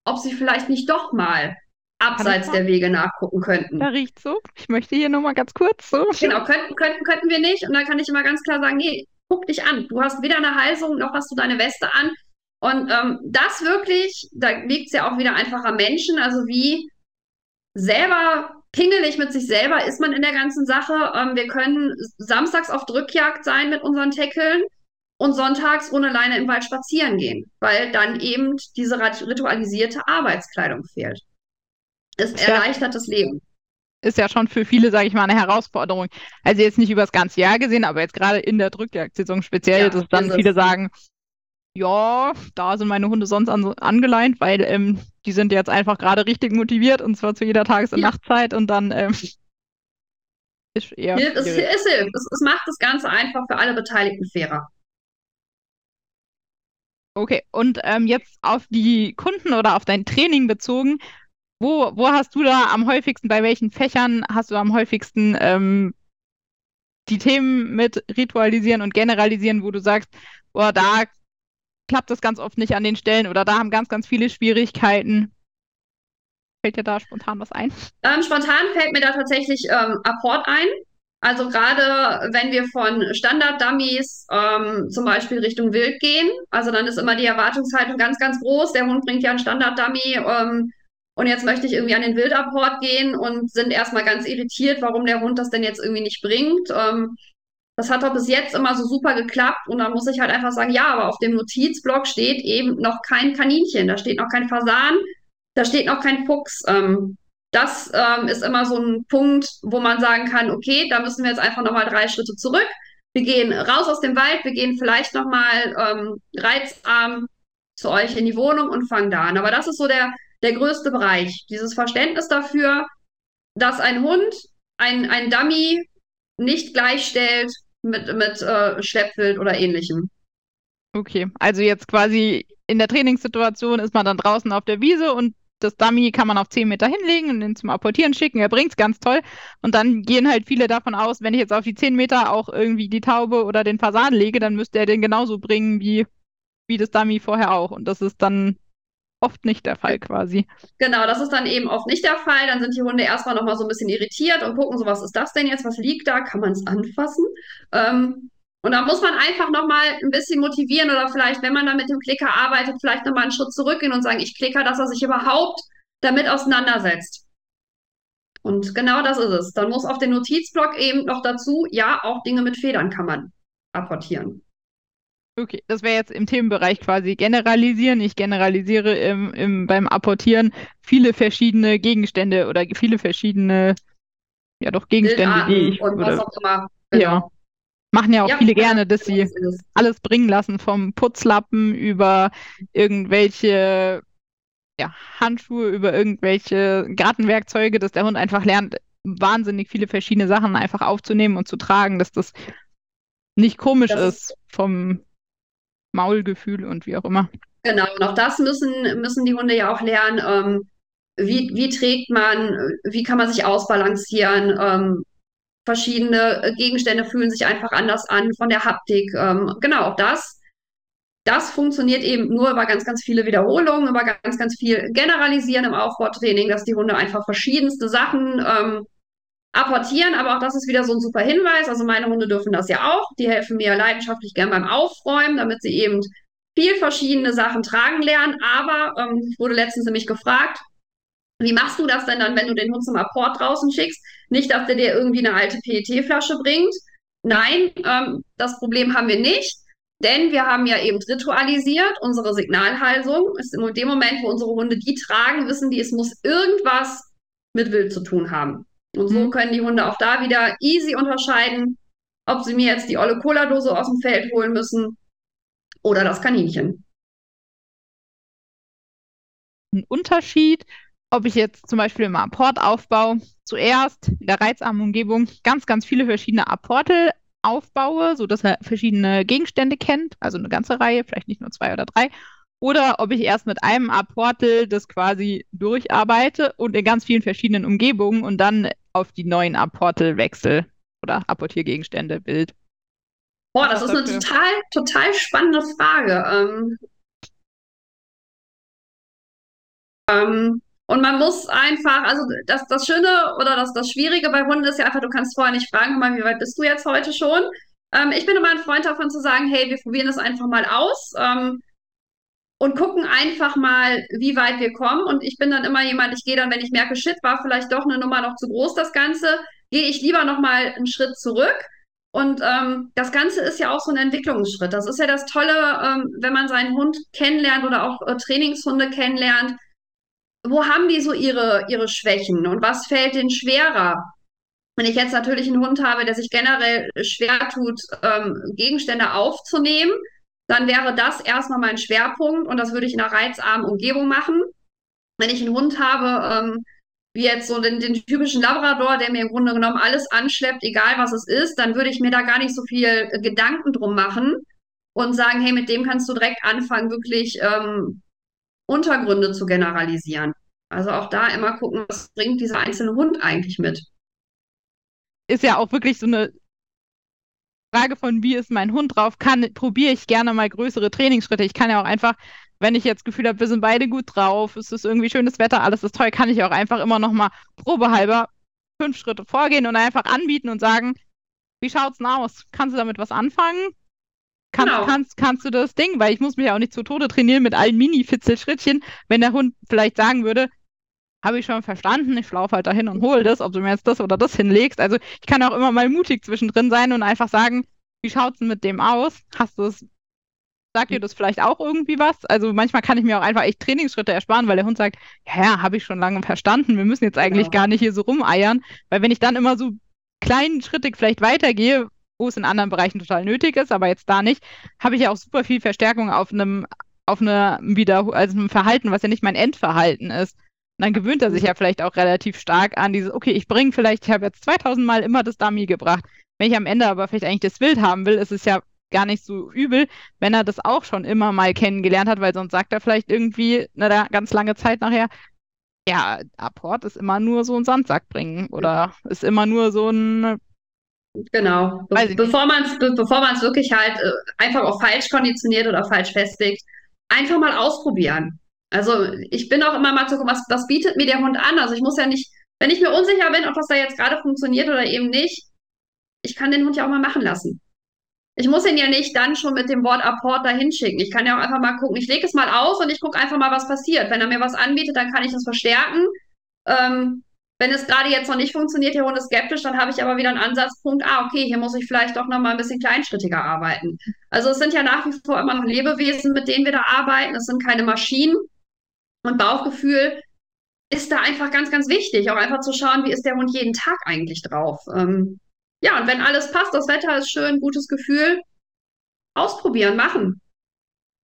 ob sie vielleicht nicht doch mal abseits der Wege nachgucken könnten. Da riecht so. Ich möchte hier nochmal ganz kurz so. Genau, könnten, könnten, könnten wir nicht. Und dann kann ich immer ganz klar sagen, nee, guck dich an. Du hast weder eine Halsung, noch hast du deine Weste an. Und ähm, das wirklich, da liegt es ja auch wieder einfach am Menschen. Also wie selber pingelig mit sich selber ist man in der ganzen Sache. Ähm, wir können samstags auf Drückjagd sein mit unseren Tackeln und sonntags ohne Leine im Wald spazieren gehen, weil dann eben diese ritualisierte Arbeitskleidung fehlt. Es ist erleichtert das Leben. Ist ja schon für viele, sage ich mal, eine Herausforderung. Also jetzt nicht über das ganze Jahr gesehen, aber jetzt gerade in der Drückjagdsaison speziell, ja, dass dann viele sagen, ja, da sind meine Hunde sonst an, angeleint, weil ähm, die sind jetzt einfach gerade richtig motiviert und zwar zu jeder Tages- und ja. Nachtzeit und dann ähm, ist eher. Es, es, es, es macht das Ganze einfach für alle Beteiligten fairer. Okay, und ähm, jetzt auf die Kunden oder auf dein Training bezogen, wo, wo hast du da am häufigsten, bei welchen Fächern hast du am häufigsten ähm, die Themen mit Ritualisieren und Generalisieren, wo du sagst, boah, da klappt das ganz oft nicht an den Stellen oder da haben ganz, ganz viele Schwierigkeiten. Fällt dir da spontan was ein? Ähm, spontan fällt mir da tatsächlich ähm, Apport ein. Also gerade wenn wir von Standard-Dummies ähm, zum Beispiel Richtung Wild gehen, also dann ist immer die Erwartungshaltung ganz, ganz groß. Der Hund bringt ja ein Standard-Dummy ähm, und jetzt möchte ich irgendwie an den Wildapport gehen und sind erstmal ganz irritiert, warum der Hund das denn jetzt irgendwie nicht bringt. Ähm, das hat doch bis jetzt immer so super geklappt und dann muss ich halt einfach sagen, ja, aber auf dem Notizblock steht eben noch kein Kaninchen, da steht noch kein Fasan, da steht noch kein Fuchs. Ähm, das ähm, ist immer so ein Punkt, wo man sagen kann, okay, da müssen wir jetzt einfach nochmal drei Schritte zurück. Wir gehen raus aus dem Wald, wir gehen vielleicht nochmal ähm, reizarm zu euch in die Wohnung und fangen da an. Aber das ist so der, der größte Bereich. Dieses Verständnis dafür, dass ein Hund ein, ein Dummy nicht gleichstellt mit, mit äh, Schleppwild oder ähnlichem. Okay, also jetzt quasi in der Trainingssituation ist man dann draußen auf der Wiese und das Dummy kann man auf 10 Meter hinlegen und ihn zum Apportieren schicken. Er bringt es ganz toll. Und dann gehen halt viele davon aus, wenn ich jetzt auf die 10 Meter auch irgendwie die Taube oder den Fasan lege, dann müsste er den genauso bringen wie, wie das Dummy vorher auch. Und das ist dann oft nicht der Fall quasi. Genau, das ist dann eben oft nicht der Fall. Dann sind die Hunde erstmal nochmal so ein bisschen irritiert und gucken so, was ist das denn jetzt? Was liegt da? Kann man es anfassen? Ähm, und da muss man einfach nochmal ein bisschen motivieren oder vielleicht, wenn man dann mit dem Klicker arbeitet, vielleicht nochmal einen Schritt zurückgehen und sagen, ich klicker, dass er sich überhaupt damit auseinandersetzt. Und genau das ist es. Dann muss auf den Notizblock eben noch dazu, ja, auch Dinge mit Federn kann man apportieren. Okay, das wäre jetzt im Themenbereich quasi generalisieren. Ich generalisiere im, im, beim Apportieren viele verschiedene Gegenstände oder viele verschiedene, ja doch Gegenstände, die ich. Und oder, was auch immer. Genau. Ja. Machen ja auch Ja, viele gerne, dass sie das ist es. alles bringen lassen, vom Putzlappen über irgendwelche ja, Handschuhe, über irgendwelche Gartenwerkzeuge, dass der Hund einfach lernt, wahnsinnig viele verschiedene Sachen einfach aufzunehmen und zu tragen, dass das nicht komisch Das ist vom Maulgefühl und wie auch immer. Genau, und auch das müssen, müssen die Hunde ja auch lernen. Ähm, wie, wie trägt man, wie kann man sich ausbalancieren? Ähm, verschiedene Gegenstände fühlen sich einfach anders an von der Haptik. Ähm, genau, auch das. Das funktioniert eben nur über ganz, ganz viele Wiederholungen, über ganz, ganz viel Generalisieren im Aufbautraining, dass die Hunde einfach verschiedenste Sachen ähm, apportieren. Aber auch das ist wieder so ein super Hinweis. Also meine Hunde dürfen das ja auch. Die helfen mir leidenschaftlich gern beim Aufräumen, damit sie eben viel verschiedene Sachen tragen lernen. Aber ähm, ich wurde letztens nämlich gefragt, wie machst du das denn dann, wenn du den Hund zum Apport draußen schickst? Nicht, dass der dir irgendwie eine alte PET-Flasche bringt. Nein, ähm, das Problem haben wir nicht, denn wir haben ja eben ritualisiert unsere Signalhalsung. Ist in dem Moment, wo unsere Hunde die tragen, wissen die, es muss irgendwas mit Wild zu tun haben. Und so Mhm. können die Hunde auch da wieder easy unterscheiden, ob sie mir jetzt die olle Cola-Dose aus dem Feld holen müssen oder das Kaninchen. Ein Unterschied, ob ich jetzt zum Beispiel im Apport aufbaue, zuerst in der reizarmen Umgebung ganz, ganz viele verschiedene Apporte aufbaue, sodass er verschiedene Gegenstände kennt, also eine ganze Reihe, vielleicht nicht nur zwei oder drei. Oder ob ich erst mit einem Apportel das quasi durcharbeite und in ganz vielen verschiedenen Umgebungen und dann auf die neuen Apportel wechsle oder Apportiergegenstände bild. Boah, das ist eine total, total spannende Frage. Ähm, ähm, und man muss einfach, also das, das Schöne oder das, das Schwierige bei Hunden ist ja einfach, du kannst vorher nicht fragen, mal, wie weit bist du jetzt heute schon? Ähm, ich bin immer ein Freund davon zu sagen, hey, wir probieren das einfach mal aus. Ähm, und gucken einfach mal, wie weit wir kommen. Und ich bin dann immer jemand, ich gehe dann, wenn ich merke, shit, war vielleicht doch eine Nummer noch zu groß, das Ganze, gehe ich lieber noch mal einen Schritt zurück. Und ähm, das Ganze ist ja auch so ein Entwicklungsschritt. Das ist ja das Tolle, ähm, wenn man seinen Hund kennenlernt oder auch äh, Trainingshunde kennenlernt. Wo haben die so ihre, ihre Schwächen und was fällt denen schwerer? Wenn ich jetzt natürlich einen Hund habe, der sich generell schwer tut, ähm, Gegenstände aufzunehmen, dann wäre das erstmal mein Schwerpunkt und das würde ich in einer reizarmen Umgebung machen. Wenn ich einen Hund habe, ähm, wie jetzt so den, den typischen Labrador, der mir im Grunde genommen alles anschleppt, egal was es ist, dann würde ich mir da gar nicht so viel äh, Gedanken drum machen und sagen, hey, mit dem kannst du direkt anfangen, wirklich ähm, Untergründe zu generalisieren. Also auch da immer gucken, was bringt dieser einzelne Hund eigentlich mit. Ist ja auch wirklich so eine Frage von, wie ist mein Hund drauf, kann, probiere ich gerne mal größere Trainingsschritte. Ich kann ja auch einfach, wenn ich jetzt Gefühl habe, wir sind beide gut drauf, es ist irgendwie schönes Wetter, alles ist toll, kann ich auch einfach immer noch mal probehalber fünf Schritte vorgehen und einfach anbieten und sagen, wie schaut's denn aus? Kannst du damit was anfangen? Kannst, Genau. kannst, kannst du das Ding? Weil ich muss mich ja auch nicht zu Tode trainieren mit allen Mini-Fitzelschrittchen, wenn der Hund vielleicht sagen würde, habe ich schon verstanden, ich laufe halt dahin und hole das, ob du mir jetzt das oder das hinlegst. Also ich kann auch immer mal mutig zwischendrin sein und einfach sagen, wie schaut's denn mit dem aus? Hast du es, sagt dir das vielleicht auch irgendwie was? Also manchmal kann ich mir auch einfach echt Trainingsschritte ersparen, weil der Hund sagt, ja, ja, habe ich schon lange verstanden, wir müssen jetzt eigentlich Genau. gar nicht hier so rumeiern, weil wenn ich dann immer so kleinschrittig vielleicht weitergehe, wo es in anderen Bereichen total nötig ist, aber jetzt da nicht, habe ich ja auch super viel Verstärkung auf einem, auf einer wieder, also einem Verhalten, was ja nicht mein Endverhalten ist. Und dann gewöhnt er sich ja vielleicht auch relativ stark an dieses, okay, ich bringe vielleicht, ich habe jetzt 2000 Mal immer das Dummy gebracht. Wenn ich am Ende aber vielleicht eigentlich das Wild haben will, ist es ja gar nicht so übel, wenn er das auch schon immer mal kennengelernt hat, weil sonst sagt er vielleicht irgendwie eine ganz lange Zeit nachher, ja, Apport ist immer nur so ein Sandsack bringen oder ist immer nur so ein Genau. Be bevor man es be bevor wirklich halt äh, einfach auch falsch konditioniert oder falsch festlegt, einfach mal ausprobieren. Also ich bin auch immer mal zu gucken, was, was bietet mir der Hund an? Also ich muss ja nicht, wenn ich mir unsicher bin, ob das da jetzt gerade funktioniert oder eben nicht, ich kann den Hund ja auch mal machen lassen. Ich muss ihn ja nicht dann schon mit dem Wort Apport dahin schicken. Ich kann ja auch einfach mal gucken, ich lege es mal aus und ich gucke einfach mal, was passiert. Wenn er mir was anbietet, dann kann ich das verstärken. Ähm, wenn es gerade jetzt noch nicht funktioniert, der Hund ist skeptisch, dann habe ich aber wieder einen Ansatzpunkt, ah, okay, hier muss ich vielleicht doch noch mal ein bisschen kleinschrittiger arbeiten. Also es sind ja nach wie vor immer noch Lebewesen, mit denen wir da arbeiten. Es sind keine Maschinen. Und Bauchgefühl ist da einfach ganz, ganz wichtig. Auch einfach zu schauen, wie ist der Hund jeden Tag eigentlich drauf. Ähm, ja, und wenn alles passt, das Wetter ist schön, gutes Gefühl, ausprobieren, machen.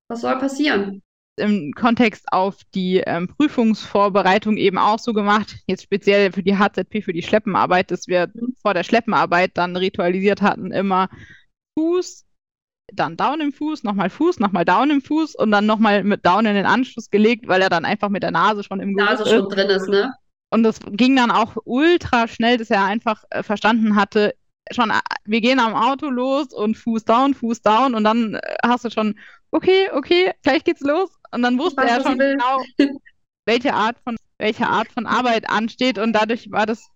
Was soll passieren? im Kontext auf die ähm, Prüfungsvorbereitung eben auch so gemacht, jetzt speziell für die HZP, für die Schleppenarbeit, dass wir Mhm. vor der Schleppenarbeit dann ritualisiert hatten, immer Fuß, dann Down im Fuß, nochmal Fuß, nochmal Down im Fuß und dann nochmal mit Down in den Anschluss gelegt, weil er dann einfach mit der Nase schon im Nase Geruch ist. schon drin ist, ne? Und das ging dann auch ultra schnell, dass er einfach äh, verstanden hatte, schon, äh, wir gehen am Auto los und Fuß down, Fuß down und dann äh, hast du schon, okay, okay, gleich geht's los. Und dann wusste weiß, er schon genau, welche Art von, welche Art von Arbeit ansteht und dadurch war das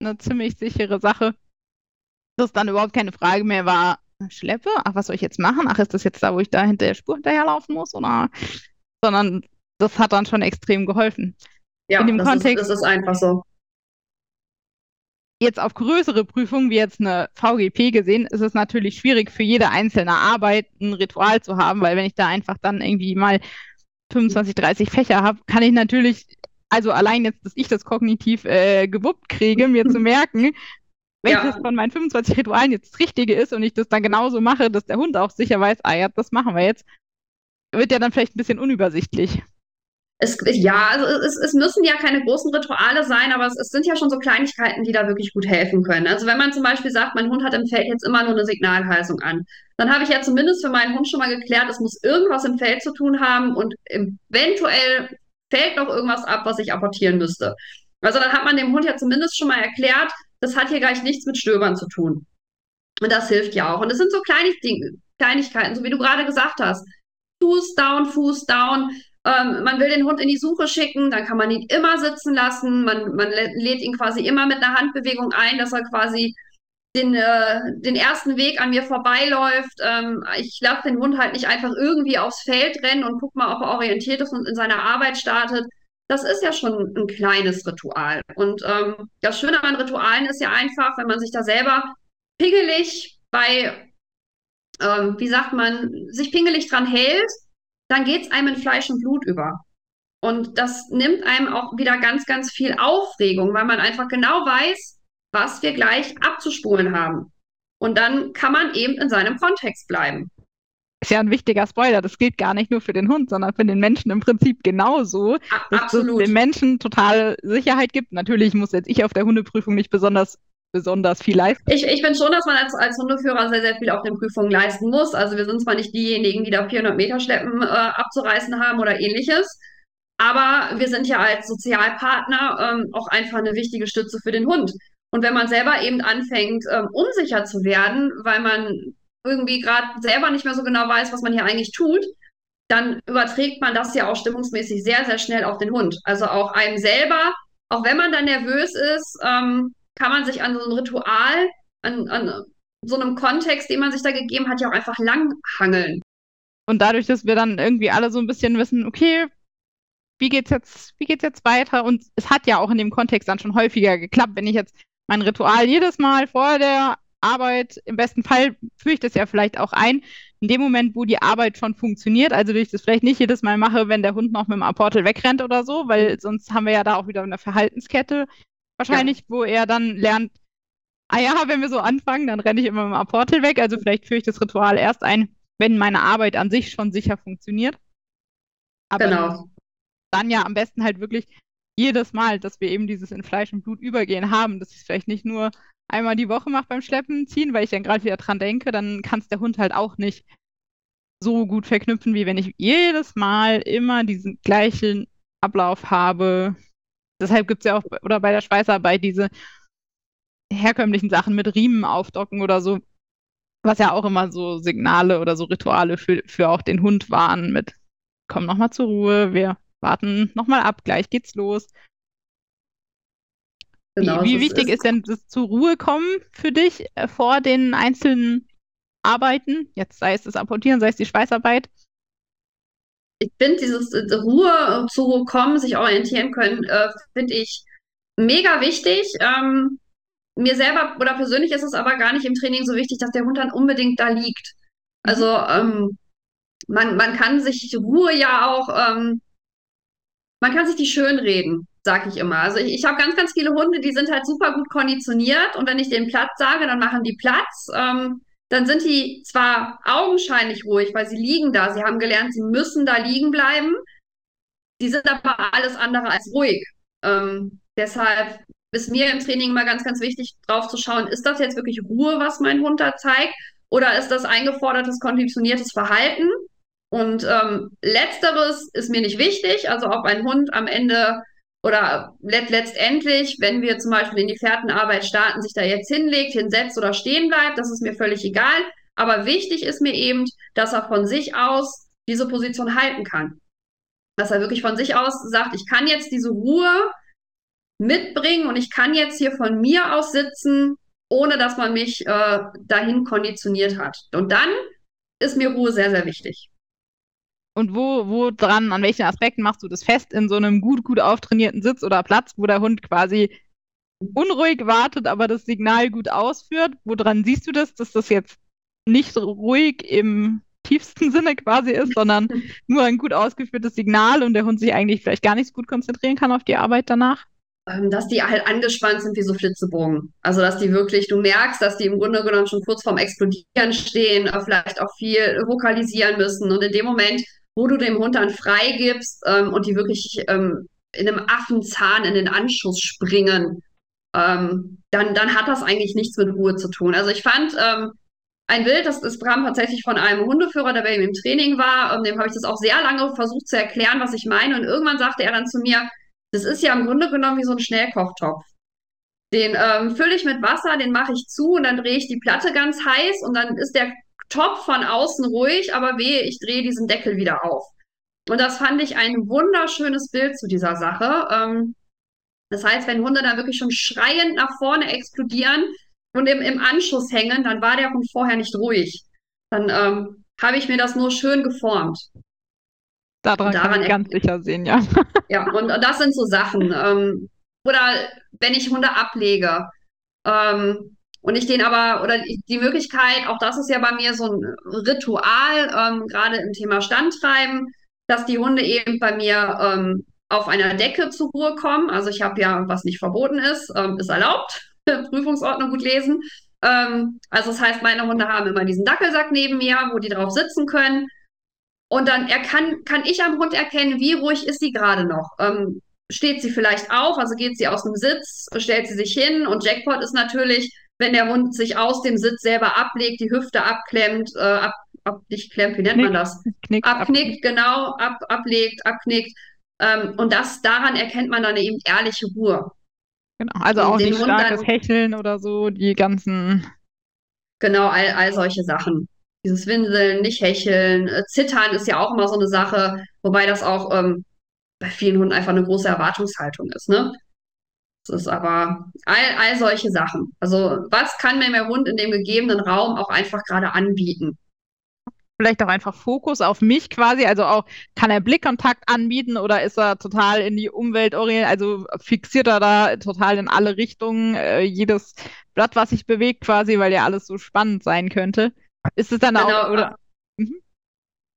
eine ziemlich sichere Sache, dass dann überhaupt keine Frage mehr war, Schleppe, ach, was soll ich jetzt machen? Ach, ist das jetzt da, wo ich da hinter der Spur hinterherlaufen muss? Oder? Sondern das hat dann schon extrem geholfen. Ja, In dem das Kontext- ist, das ist einfach so. jetzt auf größere Prüfungen wie jetzt eine VGP gesehen, ist es natürlich schwierig für jede einzelne Arbeit ein Ritual zu haben, weil wenn ich da einfach dann irgendwie mal 25, 30 Fächer habe, kann ich natürlich, also allein jetzt, dass ich das kognitiv äh, gewuppt kriege, mir zu merken, welches Ja. von meinen 25 Ritualen jetzt das Richtige ist und ich das dann genauso mache, dass der Hund auch sicher weiß, ah ja, das machen wir jetzt, wird ja dann vielleicht ein bisschen unübersichtlich. Es, ja, also es, es müssen ja keine großen Rituale sein, aber es, es sind ja schon so Kleinigkeiten, die da wirklich gut helfen können. Also wenn man zum Beispiel sagt, mein Hund hat im Feld jetzt immer nur eine Signalhalsung an, dann habe ich ja zumindest für meinen Hund schon mal geklärt, es muss irgendwas im Feld zu tun haben und eventuell fällt noch irgendwas ab, was ich apportieren müsste. Also dann hat man dem Hund ja zumindest schon mal erklärt, das hat hier gleich nichts mit Stöbern zu tun. Und das hilft ja auch. Und es sind so Kleinig Dinge, Kleinigkeiten, so wie du gerade gesagt hast. Fuß down, Fuß down. Ähm, man will den Hund in die Suche schicken, dann kann man ihn immer sitzen lassen. Man, man lä- lädt ihn quasi immer mit einer Handbewegung ein, dass er quasi den, äh, den ersten Weg an mir vorbeiläuft. Ähm, ich lasse den Hund halt nicht einfach irgendwie aufs Feld rennen und guck mal, ob er orientiert ist und in seiner Arbeit startet. Das ist ja schon ein kleines Ritual. Und ähm, das Schöne an Ritualen ist ja einfach, wenn man sich da selber pingelig bei, ähm, wie sagt man, sich pingelig dran hält, dann geht es einem in Fleisch und Blut über. Und das nimmt einem auch wieder ganz, ganz viel Aufregung, weil man einfach genau weiß, was wir gleich abzuspulen haben. Und dann kann man eben in seinem Kontext bleiben. Ist ja ein wichtiger Spoiler, das gilt gar nicht nur für den Hund, sondern für den Menschen im Prinzip genauso. Dass das absolut. den Menschen total Sicherheit gibt. Natürlich muss jetzt ich auf der Hundeprüfung nicht besonders, besonders viel leisten. Ich, ich finde schon, dass man als, als Hundeführer sehr, sehr viel auf den Prüfungen leisten muss. Also wir sind zwar nicht diejenigen, die da 400 Meter Schleppen äh, abzureißen haben oder ähnliches, aber wir sind ja als Sozialpartner ähm, auch einfach eine wichtige Stütze für den Hund. Und wenn man selber eben anfängt, ähm, unsicher zu werden, weil man irgendwie gerade selber nicht mehr so genau weiß, was man hier eigentlich tut, dann überträgt man das ja auch stimmungsmäßig sehr, sehr schnell auf den Hund. Also auch einem selber, auch wenn man dann nervös ist, ähm, kann man sich an so ein Ritual, an, an so einem Kontext, den man sich da gegeben hat, ja auch einfach langhangeln. Und dadurch, dass wir dann irgendwie alle so ein bisschen wissen, okay, wie geht's jetzt, wie geht's jetzt weiter? Und es hat ja auch in dem Kontext dann schon häufiger geklappt, wenn ich jetzt mein Ritual jedes Mal vor der Arbeit, im besten Fall führe ich das ja vielleicht auch ein, in dem Moment, wo die Arbeit schon funktioniert, also wenn ich das vielleicht nicht jedes Mal mache, wenn der Hund noch mit dem Apportel wegrennt oder so, weil sonst haben wir ja da auch wieder eine Verhaltenskette wahrscheinlich, ja. wo er dann lernt, ah ja, wenn wir so anfangen, dann renne ich immer mit dem Apportel weg, also vielleicht führe ich das Ritual erst ein, wenn meine Arbeit an sich schon sicher funktioniert. Aber genau. dann ja am besten halt wirklich jedes Mal, dass wir eben dieses in Fleisch und Blut übergehen haben, dass ich es vielleicht nicht nur einmal die Woche mache beim Schleppen ziehen, weil ich dann gerade wieder dran denke, dann kann es der Hund halt auch nicht so gut verknüpfen, wie wenn ich jedes Mal immer diesen gleichen Ablauf habe. Deshalb gibt es ja auch oder bei der Schweißarbeit diese herkömmlichen Sachen mit Riemen aufdocken oder so, was ja auch immer so Signale oder so Rituale für, für auch den Hund waren mit komm nochmal zur Ruhe, wir warten nochmal ab, gleich geht's los. Genau, wie, wie wichtig ist, ist denn das zur Ruhe kommen für dich äh, vor den einzelnen Arbeiten? Jetzt sei es das Apportieren, sei es die Schweißarbeit. Ich finde dieses äh, Ruhe zur Ruhe kommen, sich orientieren können, äh, finde ich mega wichtig. Ähm, mir selber oder persönlich ist es aber gar nicht im Training so wichtig, dass der Hund dann unbedingt da liegt. Also ähm, man, man kann sich Ruhe ja auch, ähm, man kann sich die schön reden sag ich immer. Also ich, ich habe ganz, ganz viele Hunde, die sind halt super gut konditioniert und wenn ich den Platz sage, dann machen die Platz. Ähm, dann sind die zwar augenscheinlich ruhig, weil sie liegen da, sie haben gelernt, sie müssen da liegen bleiben. Die sind aber alles andere als ruhig. Ähm, deshalb ist mir im Training immer ganz, ganz wichtig, drauf zu schauen, ist das jetzt wirklich Ruhe, was mein Hund da zeigt? Oder ist das eingefordertes, konditioniertes Verhalten? Und ähm, letzteres ist mir nicht wichtig. Also ob ein Hund am Ende oder let letztendlich, wenn wir zum Beispiel in die Fährtenarbeit starten, sich da jetzt hinlegt, hinsetzt oder stehen bleibt, das ist mir völlig egal. Aber wichtig ist mir eben, dass er von sich aus diese Position halten kann. Dass er wirklich von sich aus sagt, ich kann jetzt diese Ruhe mitbringen und ich kann jetzt hier von mir aus sitzen, ohne dass man mich äh, dahin konditioniert hat. Und dann ist mir Ruhe sehr, sehr wichtig. Und wo, wo dran, an welchen Aspekten machst du das fest in so einem gut, gut auftrainierten Sitz oder Platz, wo der Hund quasi unruhig wartet, aber das Signal gut ausführt? Woran siehst du das, dass das jetzt nicht ruhig im tiefsten Sinne quasi ist, sondern nur ein gut ausgeführtes Signal und der Hund sich eigentlich vielleicht gar nicht so gut konzentrieren kann auf die Arbeit danach? Ähm, dass die halt angespannt sind wie so Flitzebogen. Also, dass die wirklich, du merkst, dass die im Grunde genommen schon kurz vorm Explodieren stehen, vielleicht auch viel vokalisieren müssen. Und in dem Moment wo du dem Hund dann freigibst ähm, und die wirklich ähm, in einem Affenzahn in den Anschuss springen, ähm, dann, dann hat das eigentlich nichts mit Ruhe zu tun. Also ich fand ähm, ein Bild, das, das kam tatsächlich von einem Hundeführer, der bei ihm im Training war, ähm, dem habe ich das auch sehr lange versucht zu erklären, was ich meine. Und irgendwann sagte er dann zu mir, das ist ja im Grunde genommen wie so ein Schnellkochtopf. Den ähm, fülle ich mit Wasser, den mache ich zu und dann drehe ich die Platte ganz heiß und dann ist der top von außen ruhig, aber wehe, ich drehe diesen Deckel wieder auf. Und das fand ich ein wunderschönes Bild zu dieser Sache. Ähm, das heißt, wenn Hunde dann wirklich schon schreiend nach vorne explodieren und im, im Anschuss hängen, dann war der Hund vorher nicht ruhig. Dann ähm, habe ich mir das nur schön geformt. Daran, daran kann ich ganz sicher sehen, ja. Ja, und, und das sind so Sachen. Ähm, oder wenn ich Hunde ablege, ähm, und ich den aber, oder die Möglichkeit, auch das ist ja bei mir so ein Ritual, ähm, gerade im Thema Standtreiben, dass die Hunde eben bei mir ähm, auf einer Decke zur Ruhe kommen. Also ich habe ja, was nicht verboten ist, ähm, ist erlaubt. Prüfungsordnung gut lesen. Ähm, also das heißt, meine Hunde haben immer diesen Dackelsack neben mir, wo die drauf sitzen können. Und dann er kann, kann ich am Hund erkennen, wie ruhig ist sie gerade noch. Ähm, steht sie vielleicht auf, also geht sie aus dem Sitz, stellt sie sich hin und Jackpot ist natürlich, wenn der Hund sich aus dem Sitz selber ablegt, die Hüfte abklemmt, äh, ab, ab, nicht klemmt, wie nennt Knick, man das? Knick, abknickt, ab. genau, ab, ablegt, abknickt. Ähm, und das, daran erkennt man dann eben ehrliche Ruhe. Genau, also auch nicht starkes Hecheln oder so, die ganzen. Genau, all, all solche Sachen. Dieses Winseln, nicht hecheln, äh, zittern ist ja auch immer so eine Sache, wobei das auch ähm, bei vielen Hunden einfach eine große Erwartungshaltung ist, ne? Das ist aber all, all solche Sachen. Also was kann mir mein Hund in dem gegebenen Raum auch einfach gerade anbieten? vielleicht auch einfach Fokus auf mich quasi? Also auch, kann er Blickkontakt anbieten oder ist er total in die Umwelt orientiert? Also fixiert er da total in alle Richtungen äh, jedes Blatt, was sich bewegt quasi, weil ja alles so spannend sein könnte? Ist es dann genau. auch, oder? Mhm.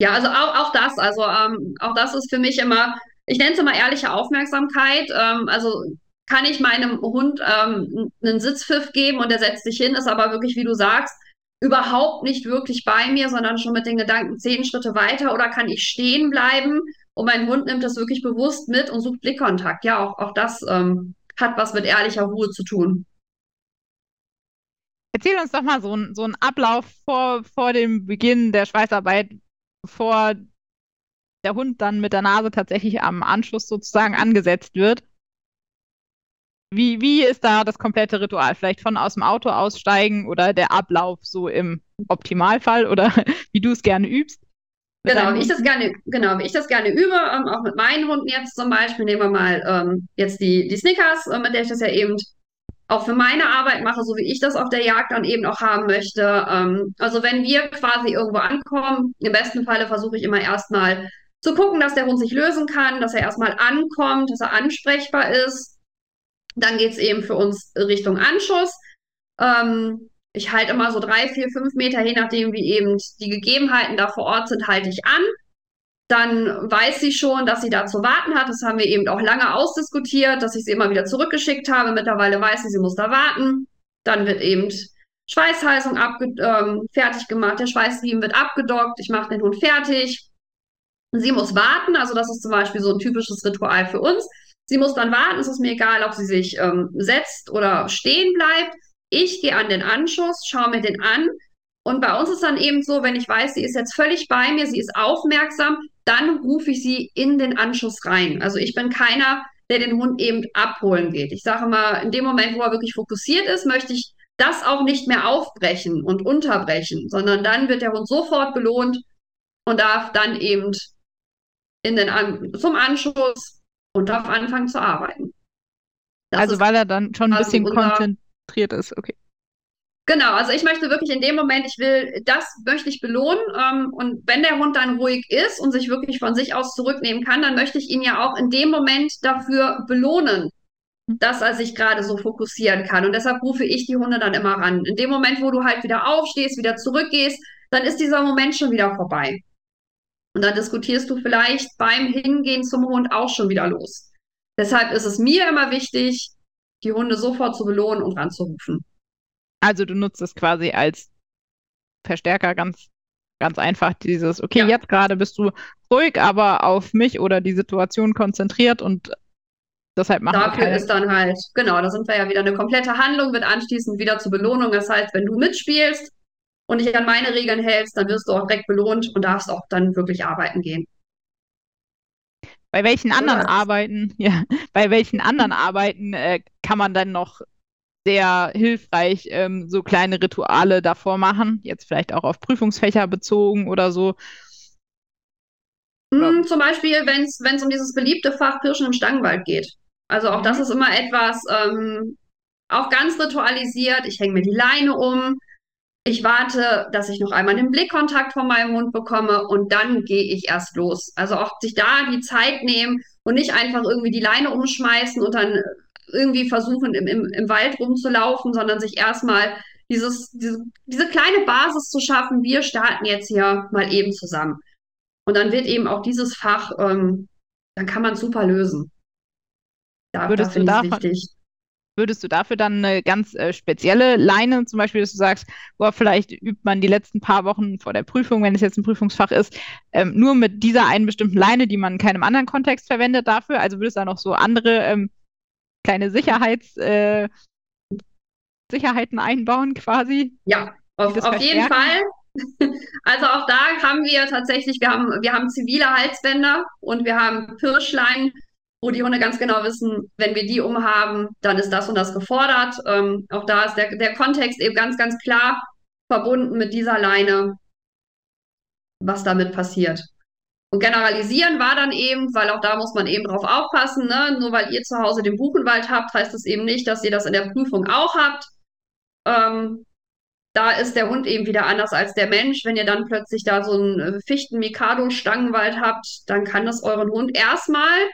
Ja, also auch, auch das, also ähm, auch das ist für mich immer, ich nenne es immer ehrliche Aufmerksamkeit. Ähm, also kann ich meinem Hund ähm, einen Sitzpfiff geben und der setzt sich hin, ist aber wirklich, wie du sagst, überhaupt nicht wirklich bei mir, sondern schon mit den Gedanken zehn Schritte weiter oder kann ich stehen bleiben und mein Hund nimmt das wirklich bewusst mit und sucht Blickkontakt. Ja, auch, auch das ähm, hat was mit ehrlicher Ruhe zu tun. Erzähl uns doch mal so, so einen Ablauf vor, vor dem Beginn der Schweißarbeit, bevor der Hund dann mit der Nase tatsächlich am Anschluss sozusagen angesetzt wird. Wie, wie ist da das komplette Ritual? Vielleicht von aus dem Auto aussteigen oder der Ablauf so im Optimalfall oder wie du es gerne übst? Genau, wie ich das gerne, genau, wie ich das gerne übe, ähm, auch mit meinen Hunden jetzt zum Beispiel, nehmen wir mal ähm, jetzt die, die Snickers, äh, mit der ich das ja eben auch für meine Arbeit mache, so wie ich das auf der Jagd dann eben auch haben möchte. Ähm, also wenn wir quasi irgendwo ankommen, im besten Falle versuche ich immer erstmal zu gucken, dass der Hund sich lösen kann, dass er erstmal ankommt, dass er ansprechbar ist, dann geht es eben für uns Richtung Anschuss. Ähm, ich halte immer so drei, vier, fünf Meter, je nachdem, wie eben die Gegebenheiten da vor Ort sind, halte ich an. Dann weiß sie schon, dass sie da zu warten hat. Das haben wir eben auch lange ausdiskutiert, dass ich sie immer wieder zurückgeschickt habe. Mittlerweile weiß sie, sie muss da warten. Dann wird eben Schweißheizung ähm, fertig gemacht. Der Schweißriemen wird abgedockt. Ich mache den Hund fertig. Sie muss warten. Also das ist zum Beispiel so ein typisches Ritual für uns. Sie muss dann warten, es ist mir egal, ob sie sich ähm, setzt oder stehen bleibt. Ich gehe an den Anschuss, schaue mir den an. Und bei uns ist dann eben so, wenn ich weiß, sie ist jetzt völlig bei mir, sie ist aufmerksam, dann rufe ich sie in den Anschuss rein. Also ich bin keiner, der den Hund eben abholen geht. Ich sage mal, in dem Moment, wo er wirklich fokussiert ist, möchte ich das auch nicht mehr aufbrechen und unterbrechen, sondern dann wird der Hund sofort belohnt und darf dann eben in den An zum Anschuss und darf anfangen zu arbeiten. Das also weil er dann schon ein bisschen unser, konzentriert ist, okay. Genau, also ich möchte wirklich in dem Moment, ich will, das möchte ich belohnen. Ähm, und wenn der Hund dann ruhig ist und sich wirklich von sich aus zurücknehmen kann, dann möchte ich ihn ja auch in dem Moment dafür belohnen, hm. dass er sich gerade so fokussieren kann. Und deshalb rufe ich die Hunde dann immer ran. In dem Moment, wo du halt wieder aufstehst, wieder zurückgehst, dann ist dieser Moment schon wieder vorbei. Und dann diskutierst du vielleicht beim Hingehen zum Hund auch schon wieder los. Deshalb ist es mir immer wichtig, die Hunde sofort zu belohnen und ranzurufen. Also du nutzt es quasi als Verstärker ganz, ganz einfach dieses, okay, ja. jetzt gerade bist du ruhig, aber auf mich oder die Situation konzentriert und deshalb machen Dafür ist dann halt, genau, da sind wir ja wieder eine komplette Handlung, wird anschließend wieder zur Belohnung. Das heißt, wenn du mitspielst, und dich an meine Regeln hältst, dann wirst du auch direkt belohnt und darfst auch dann wirklich arbeiten gehen. Bei welchen anderen Oder? Arbeiten, ja, bei welchen anderen Arbeiten äh, kann man dann noch sehr hilfreich ähm, so kleine Rituale davor machen? Jetzt vielleicht auch auf Prüfungsfächer bezogen oder so. Hm, zum Beispiel, wenn es um dieses beliebte Fach Pirschen im Stangenwald geht. Also auch das mhm. ist immer etwas, ähm, auch ganz ritualisiert. Ich hänge mir die Leine um, ich warte, dass ich noch einmal den Blickkontakt von meinem Hund bekomme und dann gehe ich erst los. Also auch sich da die Zeit nehmen und nicht einfach irgendwie die Leine umschmeißen und dann irgendwie versuchen, im, im, im Wald rumzulaufen, sondern sich erstmal dieses, diese, diese kleine Basis zu schaffen. Wir starten jetzt hier mal eben zusammen. Und dann wird eben auch dieses Fach, ähm, dann kann man super lösen. Da, Würdest da ich wichtig. Würdest du dafür dann eine ganz äh, spezielle Leine, zum Beispiel, dass du sagst, boah, vielleicht übt man die letzten paar Wochen vor der Prüfung, wenn es jetzt ein Prüfungsfach ist, ähm, nur mit dieser einen bestimmten Leine, die man in keinem anderen Kontext verwendet dafür? Also würdest du da noch so andere ähm, kleine Sicherheits, äh, Sicherheiten einbauen quasi? Ja, auf, auf jeden Fall. Also auch da haben wir tatsächlich, wir haben, wir haben zivile Halsbänder und wir haben Pirschleinen wo die Hunde ganz genau wissen, wenn wir die umhaben, dann ist das und das gefordert. Ähm, auch da ist der, der Kontext eben ganz, ganz klar verbunden mit dieser Leine, was damit passiert. Und generalisieren war dann eben, weil auch da muss man eben drauf aufpassen, ne? nur weil ihr zu Hause den Buchenwald habt, heißt das eben nicht, dass ihr das in der Prüfung auch habt. Ähm, da ist der Hund eben wieder anders als der Mensch. Wenn ihr dann plötzlich da so einen äh, Fichten-Mikado-Stangenwald habt, dann kann das euren Hund erstmal,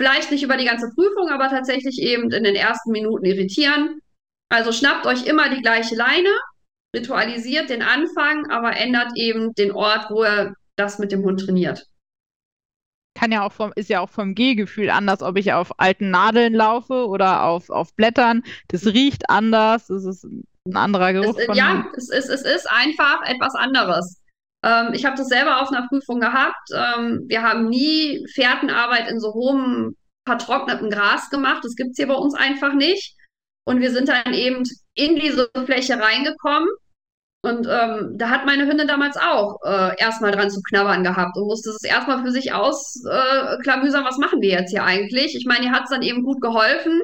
vielleicht nicht über die ganze Prüfung, aber tatsächlich eben in den ersten Minuten irritieren. Also schnappt euch immer die gleiche Leine, ritualisiert den Anfang, aber ändert eben den Ort, wo ihr das mit dem Hund trainiert. Kann ja auch vom, ist ja auch vom Gehgefühl anders, ob ich auf alten Nadeln laufe oder auf, auf Blättern. Das riecht anders, das ist ein anderer Geruch. Es, ja, es ist, es ist einfach etwas anderes. Ähm, ich habe das selber auf einer Prüfung gehabt. Ähm, wir haben nie Fährtenarbeit in so hohem, vertrocknetem Gras gemacht. Das gibt es hier bei uns einfach nicht. Und wir sind dann eben in diese Fläche reingekommen. Und ähm, da hat meine Hündin damals auch äh, erstmal dran zu knabbern gehabt und musste es erstmal für sich ausklamüsern, äh, was machen wir jetzt hier eigentlich? Ich meine, ihr hat es dann eben gut geholfen.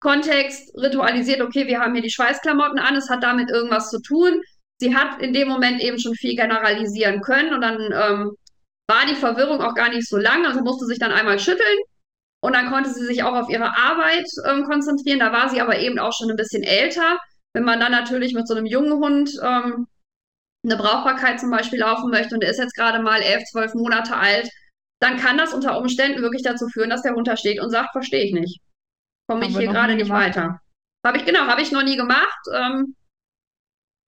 Kontext ritualisiert, okay, wir haben hier die Schweißklamotten an, es hat damit irgendwas zu tun. Sie hat in dem Moment eben schon viel generalisieren können und dann ähm, war die Verwirrung auch gar nicht so lang. Also musste sich dann einmal schütteln und dann konnte sie sich auch auf ihre Arbeit ähm, konzentrieren. Da war sie aber eben auch schon ein bisschen älter. Wenn man dann natürlich mit so einem jungen Hund ähm, eine Brauchbarkeit zum Beispiel laufen möchte und der ist jetzt gerade mal elf, zwölf Monate alt, dann kann das unter Umständen wirklich dazu führen, dass der Hund da steht und sagt, verstehe ich nicht. Komme ich hier gerade nicht weiter. Habe ich, genau, habe ich noch nie gemacht. Ähm,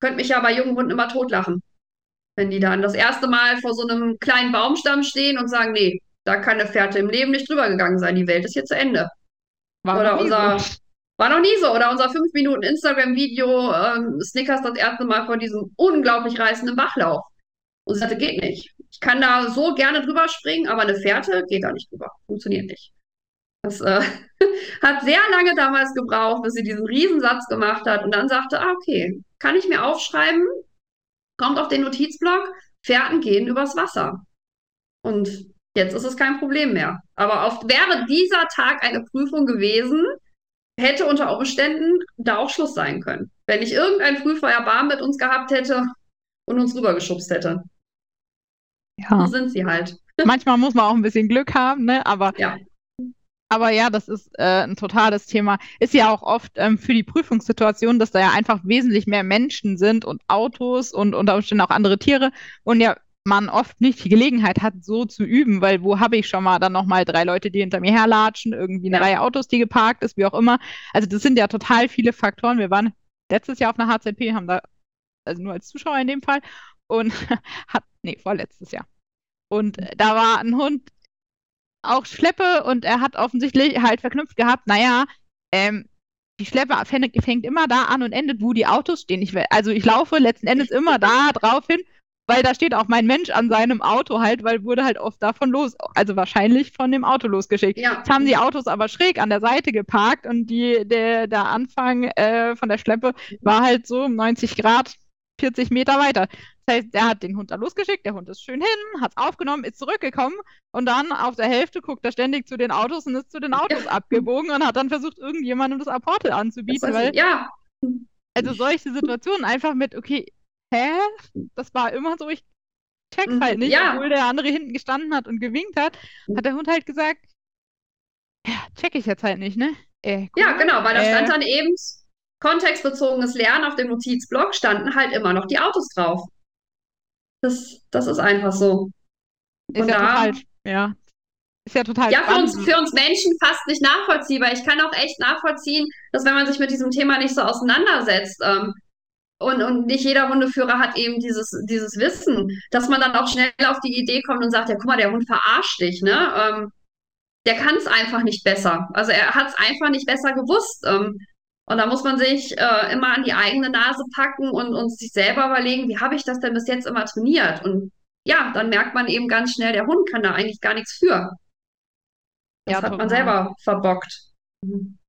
könnte mich ja bei jungen Hunden immer totlachen. Wenn die dann das erste Mal vor so einem kleinen Baumstamm stehen und sagen, nee, da kann eine Fährte im Leben nicht drüber gegangen sein. Die Welt ist hier zu Ende. War Oder unser, so. War noch nie so. Oder unser 5 Minuten Instagram-Video, ähm, Snickers das erste Mal vor diesem unglaublich reißenden Bachlauf. Und sie sagte, geht nicht. Ich kann da so gerne drüber springen, aber eine Fährte geht da nicht drüber. Funktioniert nicht. Das äh, hat sehr lange damals gebraucht, bis sie diesen Riesensatz gemacht hat und dann sagte, ah, okay, kann ich mir aufschreiben, kommt auf den Notizblock, Fährten gehen übers Wasser. Und jetzt ist es kein Problem mehr. Aber oft wäre dieser Tag eine Prüfung gewesen, hätte unter Umständen da auch Schluss sein können. Wenn nicht irgendein Frühfeuerbarm mit uns gehabt hätte und uns rübergeschubst hätte. Ja. So sind sie halt. Manchmal muss man auch ein bisschen Glück haben, ne? Aber, ja. Aber ja, das ist äh, ein totales Thema. Ist ja auch oft ähm, für die Prüfungssituation, dass da ja einfach wesentlich mehr Menschen sind und Autos und unter Umständen auch andere Tiere. Und ja, man oft nicht die Gelegenheit hat, so zu üben, weil wo habe ich schon mal dann nochmal drei Leute, die hinter mir herlatschen, irgendwie eine ja. Reihe Autos, die geparkt ist, wie auch immer. Also das sind ja total viele Faktoren. Wir waren letztes Jahr auf einer HZP, haben da, also nur als Zuschauer in dem Fall, und hat, nee, vorletztes Jahr. Und da war ein Hund auch Schleppe und er hat offensichtlich halt verknüpft gehabt, naja, ähm, die Schleppe fängt immer da an und endet, wo die Autos stehen. Ich, also ich laufe letzten Endes immer da drauf hin weil da steht auch mein Mensch an seinem Auto halt, weil wurde halt oft davon los, also wahrscheinlich von dem Auto losgeschickt. Ja. Jetzt haben die Autos aber schräg an der Seite geparkt und die, der, der Anfang äh, von der Schleppe war halt so 90 Grad, 40 Meter weiter. Das heißt, er hat den Hund da losgeschickt, der Hund ist schön hin, hat es aufgenommen, ist zurückgekommen und dann auf der Hälfte guckt er ständig zu den Autos und ist zu den Autos ja. abgebogen und hat dann versucht, irgendjemandem das Apportel anzubieten. Das weil, ja. Also solche Situationen einfach mit, okay, hä? Das war immer so, ich check's halt nicht, ja. obwohl der andere hinten gestanden hat und gewinkt hat, hat der Hund halt gesagt, ja, check ich jetzt halt nicht, ne? Äh, cool. Ja, genau, weil da stand äh, dann eben kontextbezogenes Lernen auf dem Notizblock standen halt immer noch die Autos drauf. Das, das ist einfach so. Ist ja da, total, ja. Ist ja total. Ja, für uns, für uns Menschen fast nicht nachvollziehbar. Ich kann auch echt nachvollziehen, dass wenn man sich mit diesem Thema nicht so auseinandersetzt, ähm, und, und nicht jeder Hundeführer hat eben dieses, dieses Wissen, dass man dann auch schnell auf die Idee kommt und sagt, ja, guck mal, der Hund verarscht dich, ne? Ähm, der kann es einfach nicht besser. Also er hat es einfach nicht besser gewusst. Ähm, und da muss man sich äh, immer an die eigene Nase packen und, und sich selber überlegen, wie habe ich das denn bis jetzt immer trainiert? Und ja, dann merkt man eben ganz schnell, der Hund kann da eigentlich gar nichts für. Das ja, hat man selber verbockt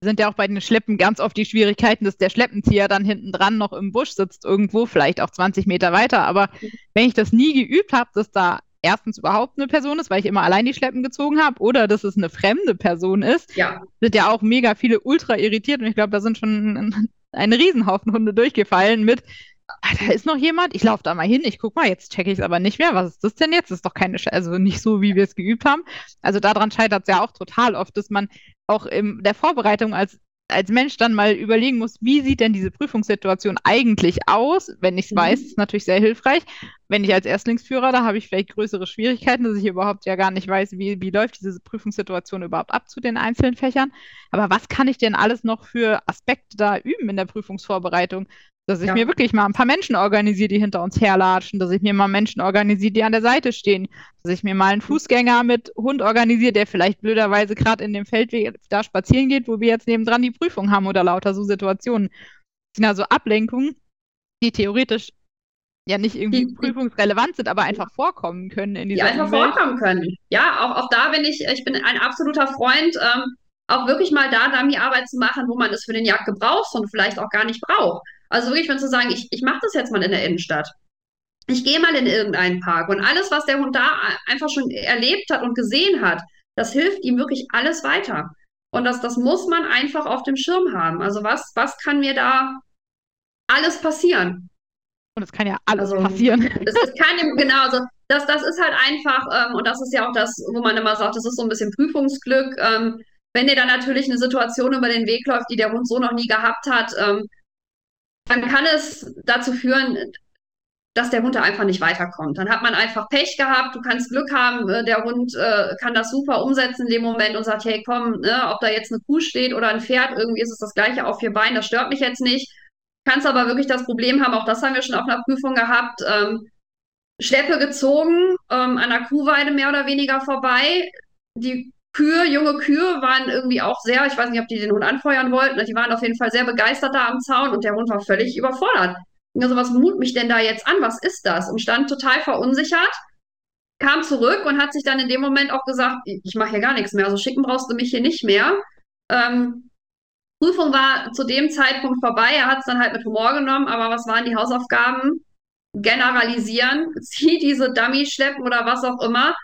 sind ja auch bei den Schleppen ganz oft die Schwierigkeiten, dass der Schleppenzieher dann hinten dran noch im Busch sitzt, irgendwo, vielleicht auch 20 Meter weiter. Aber wenn ich das nie geübt habe, dass da erstens überhaupt eine Person ist, weil ich immer allein die Schleppen gezogen habe, oder dass es eine fremde Person ist, ja. sind ja auch mega viele ultra irritiert. Und ich glaube, da sind schon ein, ein Riesenhaufen Hunde durchgefallen mit, ah, da ist noch jemand, ich laufe da mal hin, ich gucke mal, jetzt checke ich es aber nicht mehr. Was ist das denn jetzt? Das ist doch keine, Sch also nicht so, wie wir es geübt haben. Also daran scheitert es ja auch total oft, dass man auch in der Vorbereitung als als Mensch dann mal überlegen muss, wie sieht denn diese Prüfungssituation eigentlich aus? Wenn ich es mhm. weiß, ist natürlich sehr hilfreich. Wenn ich als Erstlingsführer, da habe ich vielleicht größere Schwierigkeiten, dass ich überhaupt ja gar nicht weiß, wie, wie läuft diese Prüfungssituation überhaupt ab zu den einzelnen Fächern. Aber was kann ich denn alles noch für Aspekte da üben in der Prüfungsvorbereitung? Dass ich ja. mir wirklich mal ein paar Menschen organisiere, die hinter uns herlatschen, dass ich mir mal Menschen organisiere, die an der Seite stehen, dass ich mir mal einen Fußgänger mit Hund organisiere, der vielleicht blöderweise gerade in dem Feldweg da spazieren geht, wo wir jetzt nebendran die Prüfung haben oder lauter so Situationen. Das sind also Ablenkungen, die theoretisch ja nicht irgendwie die, prüfungsrelevant sind, aber einfach vorkommen können in dieser Die einfach Welt. vorkommen können. Ja, auch, auch da bin ich, ich bin ein absoluter Freund, ähm, auch wirklich mal da Dummy-Arbeit zu machen, wo man es für den Jagd gebraucht und vielleicht auch gar nicht braucht. Also wirklich, wenn zu sagen, ich, ich mache das jetzt mal in der Innenstadt. Ich gehe mal in irgendeinen Park und alles, was der Hund da einfach schon erlebt hat und gesehen hat, das hilft ihm wirklich alles weiter. Und das, das muss man einfach auf dem Schirm haben. Also was, was kann mir da alles passieren? Und es kann ja alles also, passieren. Es, es kann genau, also das, das ist halt einfach, ähm, und das ist ja auch das, wo man immer sagt, das ist so ein bisschen Prüfungsglück. Ähm, wenn dir dann natürlich eine Situation über den Weg läuft, die der Hund so noch nie gehabt hat, ähm, dann kann es dazu führen, dass der Hund da einfach nicht weiterkommt. Dann hat man einfach Pech gehabt, du kannst Glück haben, äh, der Hund äh, kann das super umsetzen in dem Moment und sagt, hey komm, ne, ob da jetzt eine Kuh steht oder ein Pferd, irgendwie ist es das gleiche auf vier Beinen, das stört mich jetzt nicht. Kannst aber wirklich das Problem haben, auch das haben wir schon auf einer Prüfung gehabt, ähm, Schleppe gezogen, ähm, an der Kuhweide mehr oder weniger vorbei. Die Kühe, junge Kühe waren irgendwie auch sehr, ich weiß nicht, ob die den Hund anfeuern wollten, die waren auf jeden Fall sehr begeistert da am Zaun und der Hund war völlig überfordert. Also, was mut mich denn da jetzt an? Was ist das? Und stand total verunsichert, kam zurück und hat sich dann in dem Moment auch gesagt, ich mache hier gar nichts mehr, also schicken brauchst du mich hier nicht mehr. Ähm, Prüfung war zu dem Zeitpunkt vorbei, er hat es dann halt mit Humor genommen, aber was waren die Hausaufgaben? Generalisieren, zieh diese Dummy schleppen oder was auch immer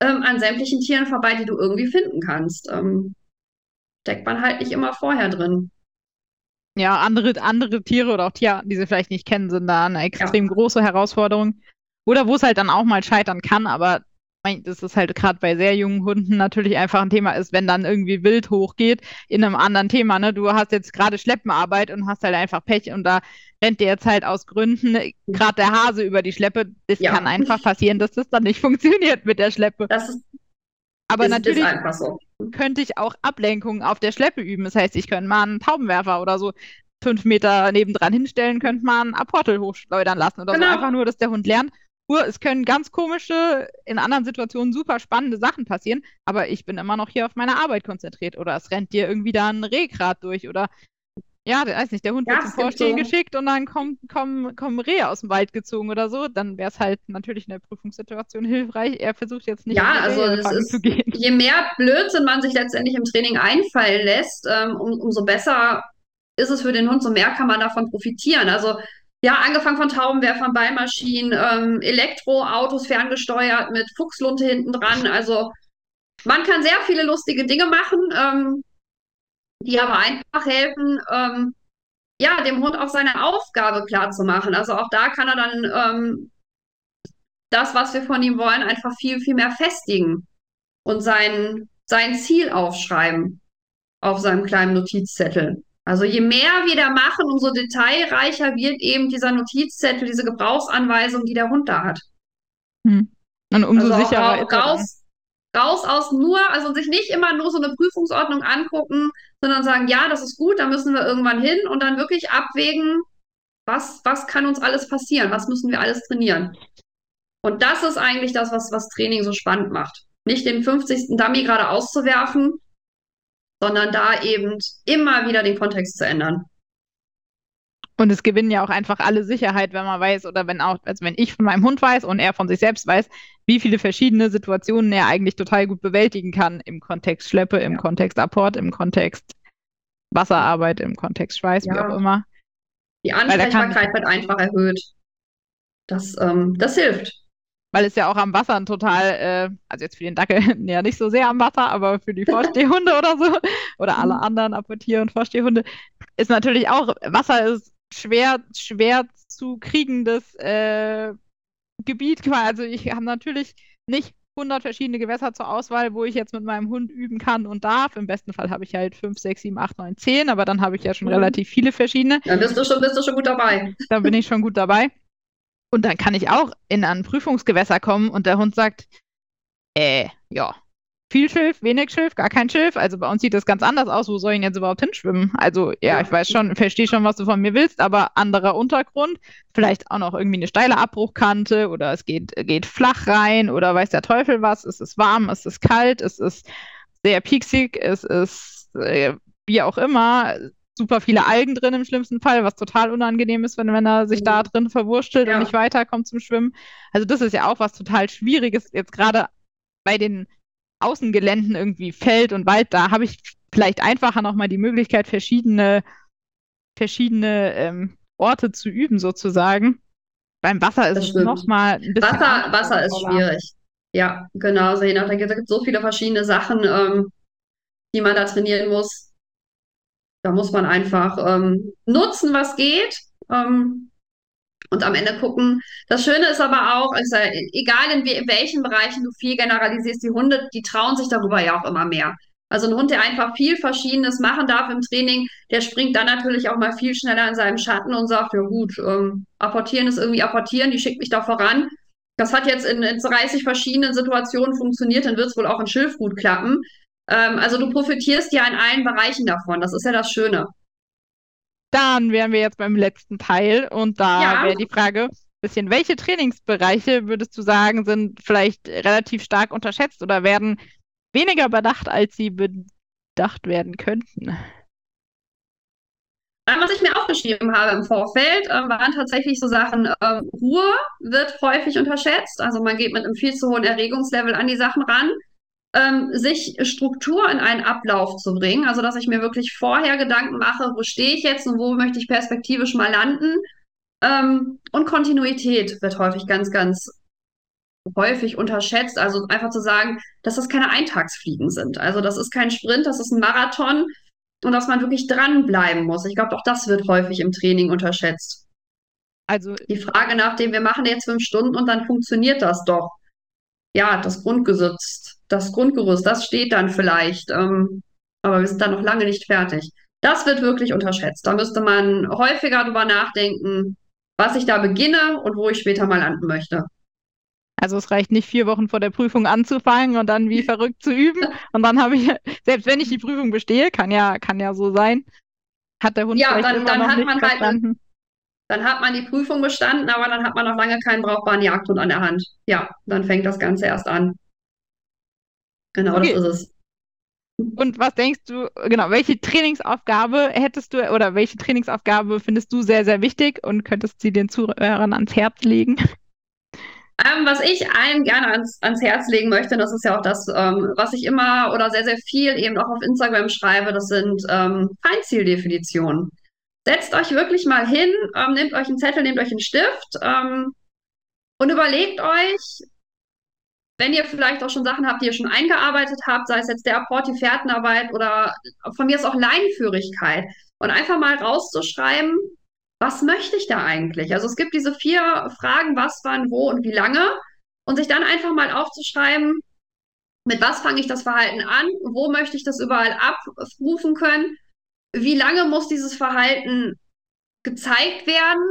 ähm, an sämtlichen Tieren vorbei, die du irgendwie finden kannst. Ähm, steckt man halt nicht immer vorher drin. Ja, andere, andere Tiere oder auch Tierarten, die sie vielleicht nicht kennen, sind da eine extrem ja. große Herausforderung. Oder wo es halt dann auch mal scheitern kann, aber das ist halt gerade bei sehr jungen Hunden natürlich einfach ein Thema ist, wenn dann irgendwie wild hochgeht in einem anderen Thema. Ne? Du hast jetzt gerade Schleppenarbeit und hast halt einfach Pech und da rennt dir jetzt halt aus Gründen gerade der Hase über die Schleppe. Es ja. kann einfach passieren, dass das dann nicht funktioniert mit der Schleppe. Das ist, Aber ist, natürlich ist so. könnte ich auch Ablenkungen auf der Schleppe üben. Das heißt, ich könnte mal einen Taubenwerfer oder so fünf Meter nebendran hinstellen, könnte mal einen Apportel hochschleudern lassen oder genau. so. Einfach nur, dass der Hund lernt, nur, es können ganz komische, in anderen Situationen super spannende Sachen passieren, aber ich bin immer noch hier auf meine Arbeit konzentriert. Oder es rennt dir irgendwie da ein Rehgrad durch oder ja, weiß nicht, der Hund wird zum Vorstehen so. geschickt und dann kommen, kommen, kommen Rehe aus dem Wald gezogen oder so, dann wäre es halt natürlich in der Prüfungssituation hilfreich. Er versucht jetzt nicht, ja, also ist, zu gehen. je mehr Blödsinn man sich letztendlich im Training einfallen lässt, ähm, um, umso besser ist es für den Hund, so mehr kann man davon profitieren. Also ja, angefangen von Taubenwerfern, Beimaschinen, ähm, Elektroautos ferngesteuert mit Fuchslunte hinten dran. Also man kann sehr viele lustige Dinge machen, ähm, die aber einfach helfen, ähm, ja, dem Hund auch seine Aufgabe klar zu machen. Also auch da kann er dann ähm, das, was wir von ihm wollen, einfach viel, viel mehr festigen und sein, sein Ziel aufschreiben auf seinem kleinen Notizzettel. Also je mehr wir da machen, umso detailreicher wird eben dieser Notizzettel, diese Gebrauchsanweisung, die der Hund da hat. Hm. Und umso also sicherer auch, raus, raus aus nur, also sich nicht immer nur so eine Prüfungsordnung angucken, sondern sagen, ja, das ist gut, da müssen wir irgendwann hin und dann wirklich abwägen, was, was kann uns alles passieren, was müssen wir alles trainieren. Und das ist eigentlich das, was, was Training so spannend macht. Nicht den 50. Dummy gerade auszuwerfen, sondern da eben immer wieder den Kontext zu ändern. Und es gewinnen ja auch einfach alle Sicherheit, wenn man weiß oder wenn auch, also wenn ich von meinem Hund weiß und er von sich selbst weiß, wie viele verschiedene Situationen er eigentlich total gut bewältigen kann im Kontext Schleppe, im ja. Kontext Apport, im Kontext Wasserarbeit, im Kontext Schweiß, ja. wie auch immer. Die Ansprechbarkeit wird einfach erhöht. Das, ähm, das hilft weil es ja auch am Wasser total, äh, also jetzt für den Dackel ja nicht so sehr am Wasser, aber für die Vorstehhunde oder so oder alle mhm. anderen Apportier- und Vorstehhunde ist natürlich auch, Wasser ist schwer, schwer zu kriegendes äh, Gebiet. Also ich habe natürlich nicht 100 verschiedene Gewässer zur Auswahl, wo ich jetzt mit meinem Hund üben kann und darf. Im besten Fall habe ich halt 5, 6, 7, 8, 9, 10, aber dann habe ich ja schon mhm. relativ viele verschiedene. Dann bist du schon, bist du schon gut dabei. Dann bin ich schon gut dabei. Und dann kann ich auch in ein Prüfungsgewässer kommen und der Hund sagt, äh, ja, viel Schilf, wenig Schilf, gar kein Schilf. Also bei uns sieht das ganz anders aus. Wo soll ich denn jetzt überhaupt hinschwimmen? Also ja, ich weiß schon, verstehe schon, was du von mir willst, aber anderer Untergrund. Vielleicht auch noch irgendwie eine steile Abbruchkante oder es geht, geht flach rein oder weiß der Teufel was. Es ist warm, es ist kalt, es ist sehr pieksig, es ist äh, wie auch immer super viele Algen drin im schlimmsten Fall, was total unangenehm ist, wenn, wenn er sich da mhm. drin verwurstelt ja. und nicht weiterkommt zum Schwimmen. Also das ist ja auch was total Schwieriges, jetzt gerade bei den Außengeländen irgendwie Feld und Wald, da habe ich vielleicht einfacher nochmal die Möglichkeit, verschiedene, verschiedene ähm, Orte zu üben, sozusagen. Beim Wasser ist es nochmal ein bisschen. Wasser, Wasser ist schwierig. Ja, genau. Also je nach, da gibt es so viele verschiedene Sachen, ähm, die man da trainieren muss. Da muss man einfach ähm, nutzen, was geht. Ähm, und am Ende gucken. Das Schöne ist aber auch, also egal in, in welchen Bereichen du viel generalisierst, die Hunde, die trauen sich darüber ja auch immer mehr. Also ein Hund, der einfach viel Verschiedenes machen darf im Training, der springt dann natürlich auch mal viel schneller in seinem Schatten und sagt, ja gut, ähm, apportieren ist irgendwie apportieren, die schickt mich da voran. Das hat jetzt in, in 30 verschiedenen Situationen funktioniert, dann wird es wohl auch in Schilf gut klappen. Ähm, also du profitierst ja in allen Bereichen davon, das ist ja das Schöne. Dann wären wir jetzt beim letzten Teil und da ja. wäre die Frage, bisschen, welche Trainingsbereiche würdest du sagen, sind vielleicht relativ stark unterschätzt oder werden weniger bedacht, als sie bedacht werden könnten? Was ich mir aufgeschrieben habe im Vorfeld, äh, waren tatsächlich so Sachen, äh, Ruhe wird häufig unterschätzt. Also man geht mit einem viel zu hohen Erregungslevel an die Sachen ran ähm, sich Struktur in einen Ablauf zu bringen. Also, dass ich mir wirklich vorher Gedanken mache, wo stehe ich jetzt und wo möchte ich perspektivisch mal landen. Ähm, und Kontinuität wird häufig ganz, ganz häufig unterschätzt. Also einfach zu sagen, dass das keine Eintagsfliegen sind. Also das ist kein Sprint, das ist ein Marathon und dass man wirklich dranbleiben muss. Ich glaube, auch das wird häufig im Training unterschätzt. Also die Frage nach dem, wir machen jetzt fünf Stunden und dann funktioniert das doch. Ja, das Grundgesetz das Grundgerüst, das steht dann vielleicht, ähm, aber wir sind da noch lange nicht fertig. Das wird wirklich unterschätzt. Da müsste man häufiger drüber nachdenken, was ich da beginne und wo ich später mal landen möchte. Also es reicht nicht, vier Wochen vor der Prüfung anzufangen und dann wie verrückt zu üben. Und dann habe ich, selbst wenn ich die Prüfung bestehe, kann ja, kann ja so sein, hat der Hund ja, vielleicht dann, immer dann noch hat nicht man halt verstanden. Halt, dann hat man die Prüfung bestanden, aber dann hat man noch lange keinen brauchbaren Jagdhund an der Hand. Ja, dann fängt das Ganze erst an. Genau, okay. das ist es. Und was denkst du, genau, welche Trainingsaufgabe hättest du oder welche Trainingsaufgabe findest du sehr, sehr wichtig und könntest sie den Zuhörern ans Herz legen? Ähm, was ich allen gerne ans, ans Herz legen möchte, das ist ja auch das, ähm, was ich immer oder sehr, sehr viel eben auch auf Instagram schreibe, das sind ähm, Feinzieldefinitionen. Setzt euch wirklich mal hin, ähm, nehmt euch einen Zettel, nehmt euch einen Stift ähm, und überlegt euch, wenn ihr vielleicht auch schon Sachen habt, die ihr schon eingearbeitet habt, sei es jetzt der Apport, die Fährtenarbeit oder von mir ist auch Leinenführigkeit. Und einfach mal rauszuschreiben, was möchte ich da eigentlich? Also es gibt diese vier Fragen, was, wann, wo und wie lange. Und sich dann einfach mal aufzuschreiben, mit was fange ich das Verhalten an, wo möchte ich das überall abrufen können, wie lange muss dieses Verhalten gezeigt werden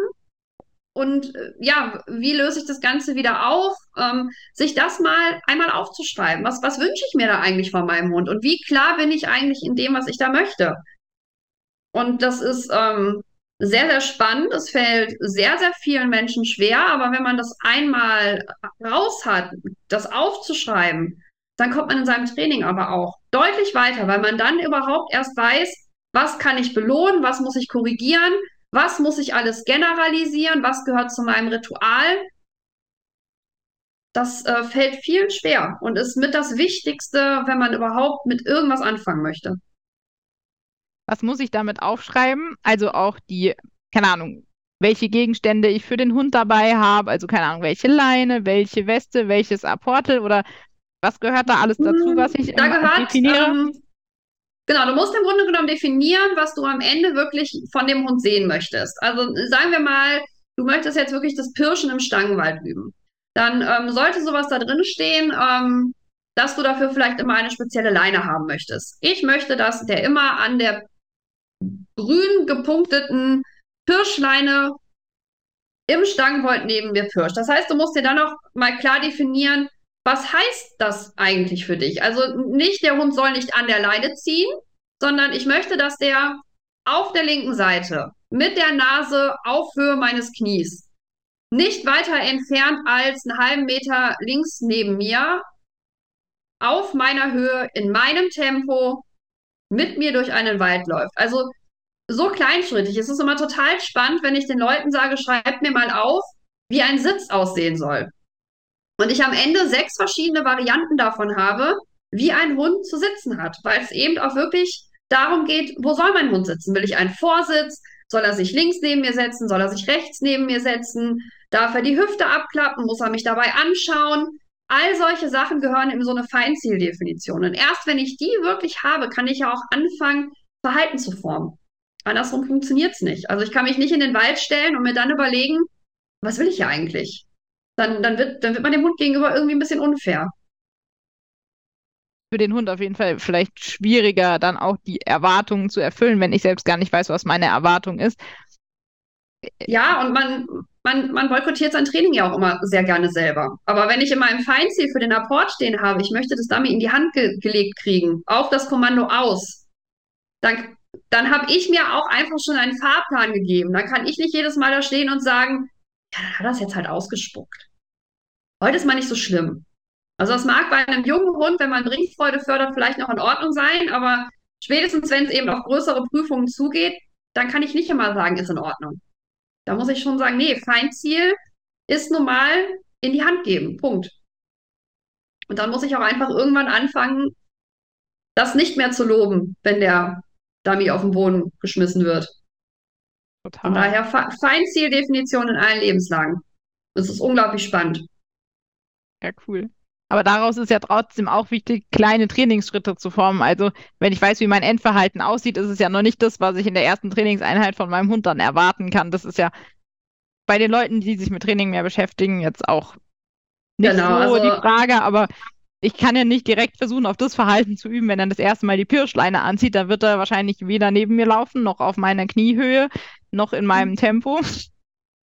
und äh, ja, wie löse ich das Ganze wieder auf? Ähm, sich das mal einmal aufzuschreiben. Was, was wünsche ich mir da eigentlich von meinem Hund? Und wie klar bin ich eigentlich in dem, was ich da möchte? Und das ist ähm, sehr, sehr spannend. Es fällt sehr, sehr vielen Menschen schwer, aber wenn man das einmal raus hat, das aufzuschreiben, dann kommt man in seinem Training aber auch deutlich weiter, weil man dann überhaupt erst weiß, was kann ich belohnen, was muss ich korrigieren, was muss ich alles generalisieren? Was gehört zu meinem Ritual? Das äh, fällt vielen schwer und ist mit das Wichtigste, wenn man überhaupt mit irgendwas anfangen möchte. Was muss ich damit aufschreiben? Also auch die, keine Ahnung, welche Gegenstände ich für den Hund dabei habe, also keine Ahnung, welche Leine, welche Weste, welches Apportel oder was gehört da alles dazu, hm, was ich da gehört, definiere? Ähm, Genau, du musst im Grunde genommen definieren, was du am Ende wirklich von dem Hund sehen möchtest. Also sagen wir mal, du möchtest jetzt wirklich das Pirschen im Stangenwald üben. dann ähm, sollte sowas da drin stehen, ähm, dass du dafür vielleicht immer eine spezielle Leine haben möchtest. Ich möchte, dass der immer an der grün gepunkteten Pirschleine im Stangenvolt neben mir pirscht. Das heißt, du musst dir dann auch mal klar definieren, was heißt das eigentlich für dich? Also nicht, der Hund soll nicht an der Leine ziehen, sondern ich möchte, dass der auf der linken Seite mit der Nase auf Höhe meines Knies nicht weiter entfernt als einen halben Meter links neben mir auf meiner Höhe in meinem Tempo mit mir durch einen Wald läuft. Also so kleinschrittig. Es ist immer total spannend, wenn ich den Leuten sage, schreibt mir mal auf, wie ein Sitz aussehen soll. Und ich am Ende sechs verschiedene Varianten davon habe, wie ein Hund zu sitzen hat, weil es eben auch wirklich darum geht, wo soll mein Hund sitzen? Will ich einen Vorsitz? Soll er sich links neben mir setzen? Soll er sich rechts neben mir setzen? Darf er die Hüfte abklappen? Muss er mich dabei anschauen? All solche Sachen gehören in so eine Feinzieldefinition. Und erst wenn ich die wirklich habe, kann ich ja auch anfangen, Verhalten zu formen. Andersrum funktioniert es nicht. Also ich kann mich nicht in den Wald stellen und mir dann überlegen, was will ich hier eigentlich? Dann, dann, wird, dann wird man dem Hund gegenüber irgendwie ein bisschen unfair. Für den Hund auf jeden Fall vielleicht schwieriger, dann auch die Erwartungen zu erfüllen, wenn ich selbst gar nicht weiß, was meine Erwartung ist. Ja, und man, man, man boykottiert sein Training ja auch immer sehr gerne selber. Aber wenn ich in meinem Feinziel für den Apport stehen habe, ich möchte das Dummy in die Hand ge gelegt kriegen, auf das Kommando aus, dann, dann habe ich mir auch einfach schon einen Fahrplan gegeben. Dann kann ich nicht jedes Mal da stehen und sagen, ja, dann hat er es jetzt halt ausgespuckt. Heute ist mal nicht so schlimm. Also das mag bei einem jungen Hund, wenn man Ringfreude fördert, vielleicht noch in Ordnung sein, aber spätestens, wenn es eben auf größere Prüfungen zugeht, dann kann ich nicht immer sagen, ist in Ordnung. Da muss ich schon sagen, nee, Feindziel ist normal in die Hand geben. Punkt. Und dann muss ich auch einfach irgendwann anfangen, das nicht mehr zu loben, wenn der Dummy auf den Boden geschmissen wird. Total. Von daher Feinzieldefinition in allen Lebenslagen. Das ist unglaublich spannend. Ja, cool. Aber daraus ist ja trotzdem auch wichtig, kleine Trainingsschritte zu formen. Also, wenn ich weiß, wie mein Endverhalten aussieht, ist es ja noch nicht das, was ich in der ersten Trainingseinheit von meinem Hund dann erwarten kann. Das ist ja bei den Leuten, die sich mit Training mehr beschäftigen, jetzt auch nicht genau, so also, die Frage, aber ich kann ja nicht direkt versuchen, auf das Verhalten zu üben, wenn er das erste Mal die Pirschleine anzieht, dann wird er wahrscheinlich weder neben mir laufen, noch auf meiner Kniehöhe, noch in meinem Tempo.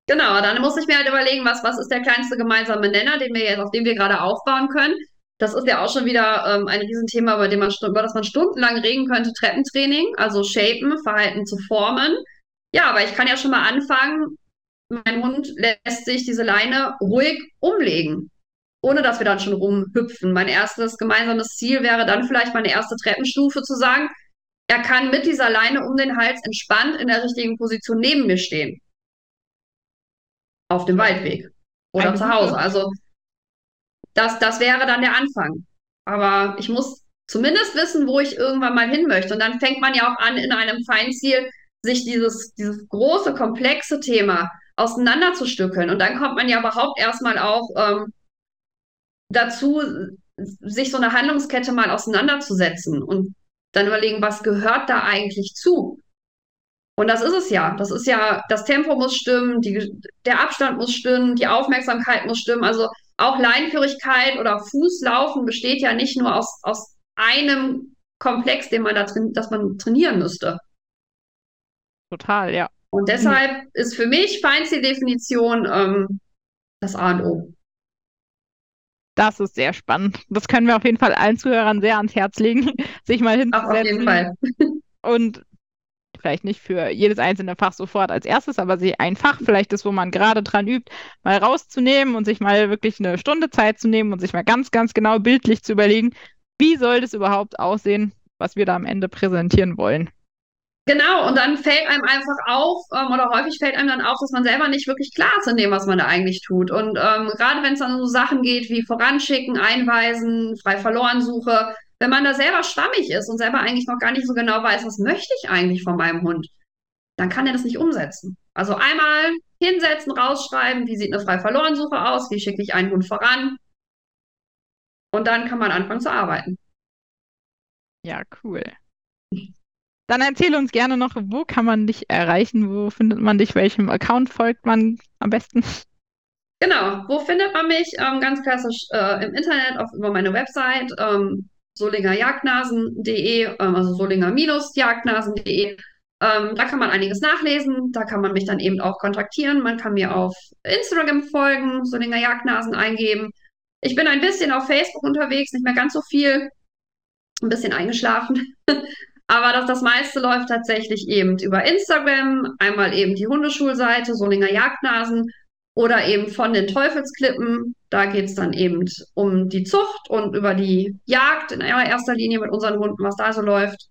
Genau, dann muss ich mir halt überlegen, was, was ist der kleinste gemeinsame Nenner, den wir jetzt, auf dem wir gerade aufbauen können. Das ist ja auch schon wieder ähm, ein Riesenthema, über, dem man, über das man stundenlang reden könnte, Treppentraining, also shapen, Verhalten zu formen. Ja, aber ich kann ja schon mal anfangen, mein Hund lässt sich diese Leine ruhig umlegen, ohne dass wir dann schon rumhüpfen. Mein erstes gemeinsames Ziel wäre dann vielleicht meine erste Treppenstufe zu sagen, er kann mit dieser Leine um den Hals entspannt in der richtigen Position neben mir stehen auf dem Waldweg oder zu Hause. Also das, das wäre dann der Anfang. Aber ich muss zumindest wissen, wo ich irgendwann mal hin möchte. Und dann fängt man ja auch an, in einem Feinziel sich dieses, dieses große, komplexe Thema auseinanderzustückeln. Und dann kommt man ja überhaupt erstmal auch ähm, dazu, sich so eine Handlungskette mal auseinanderzusetzen und dann überlegen, was gehört da eigentlich zu? Und das ist es ja. Das ist ja, das Tempo muss stimmen, die, der Abstand muss stimmen, die Aufmerksamkeit muss stimmen. Also auch Leinführigkeit oder Fußlaufen besteht ja nicht nur aus, aus einem Komplex, den man da drin, dass man trainieren müsste. Total, ja. Und deshalb mhm. ist für mich Feinzieldefinition ähm, das A und O. Das ist sehr spannend. Das können wir auf jeden Fall allen Zuhörern sehr ans Herz legen, sich mal hinzusetzen. Auf jeden Fall. und vielleicht nicht für jedes einzelne Fach sofort als erstes, aber sich ein Fach, vielleicht das, wo man gerade dran übt, mal rauszunehmen und sich mal wirklich eine Stunde Zeit zu nehmen und sich mal ganz, ganz genau bildlich zu überlegen, wie soll das überhaupt aussehen, was wir da am Ende präsentieren wollen. Genau, und dann fällt einem einfach auf, ähm, oder häufig fällt einem dann auf, dass man selber nicht wirklich klar ist in dem, was man da eigentlich tut. Und ähm, gerade wenn es dann um so Sachen geht wie Voranschicken, Einweisen, frei verloren Suche, wenn man da selber schwammig ist und selber eigentlich noch gar nicht so genau weiß, was möchte ich eigentlich von meinem Hund, dann kann er das nicht umsetzen. Also einmal hinsetzen, rausschreiben, wie sieht eine frei verloren Suche aus, wie schicke ich einen Hund voran. Und dann kann man anfangen zu arbeiten. Ja, cool. Dann erzähle uns gerne noch, wo kann man dich erreichen? Wo findet man dich? Welchem Account folgt man am besten? Genau, wo findet man mich? Ähm, ganz klassisch äh, im Internet, auf, über meine Website ähm, solingerjagdnasen.de, ähm, also solinger-jagdnasen.de. Ähm, da kann man einiges nachlesen, da kann man mich dann eben auch kontaktieren. Man kann mir auf Instagram folgen, Solinger Jagdnasen eingeben. Ich bin ein bisschen auf Facebook unterwegs, nicht mehr ganz so viel, ein bisschen eingeschlafen. Aber das, das meiste läuft tatsächlich eben über Instagram, einmal eben die Hundeschulseite, Solinger Jagdnasen oder eben von den Teufelsklippen. Da geht es dann eben um die Zucht und über die Jagd in erster Linie mit unseren Hunden, was da so läuft.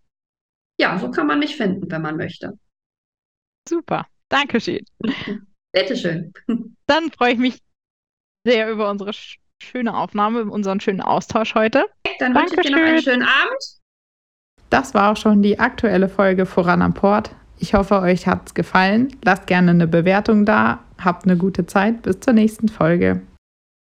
Ja, so kann man mich finden, wenn man möchte. Super, Dankeschön. Bitteschön. Dann freue ich mich sehr über unsere schöne Aufnahme, unseren schönen Austausch heute. Dann wünsche ich dir noch einen schönen Abend. Das war auch schon die aktuelle Folge Voran am Port. Ich hoffe, euch hat es gefallen. Lasst gerne eine Bewertung da. Habt eine gute Zeit. Bis zur nächsten Folge.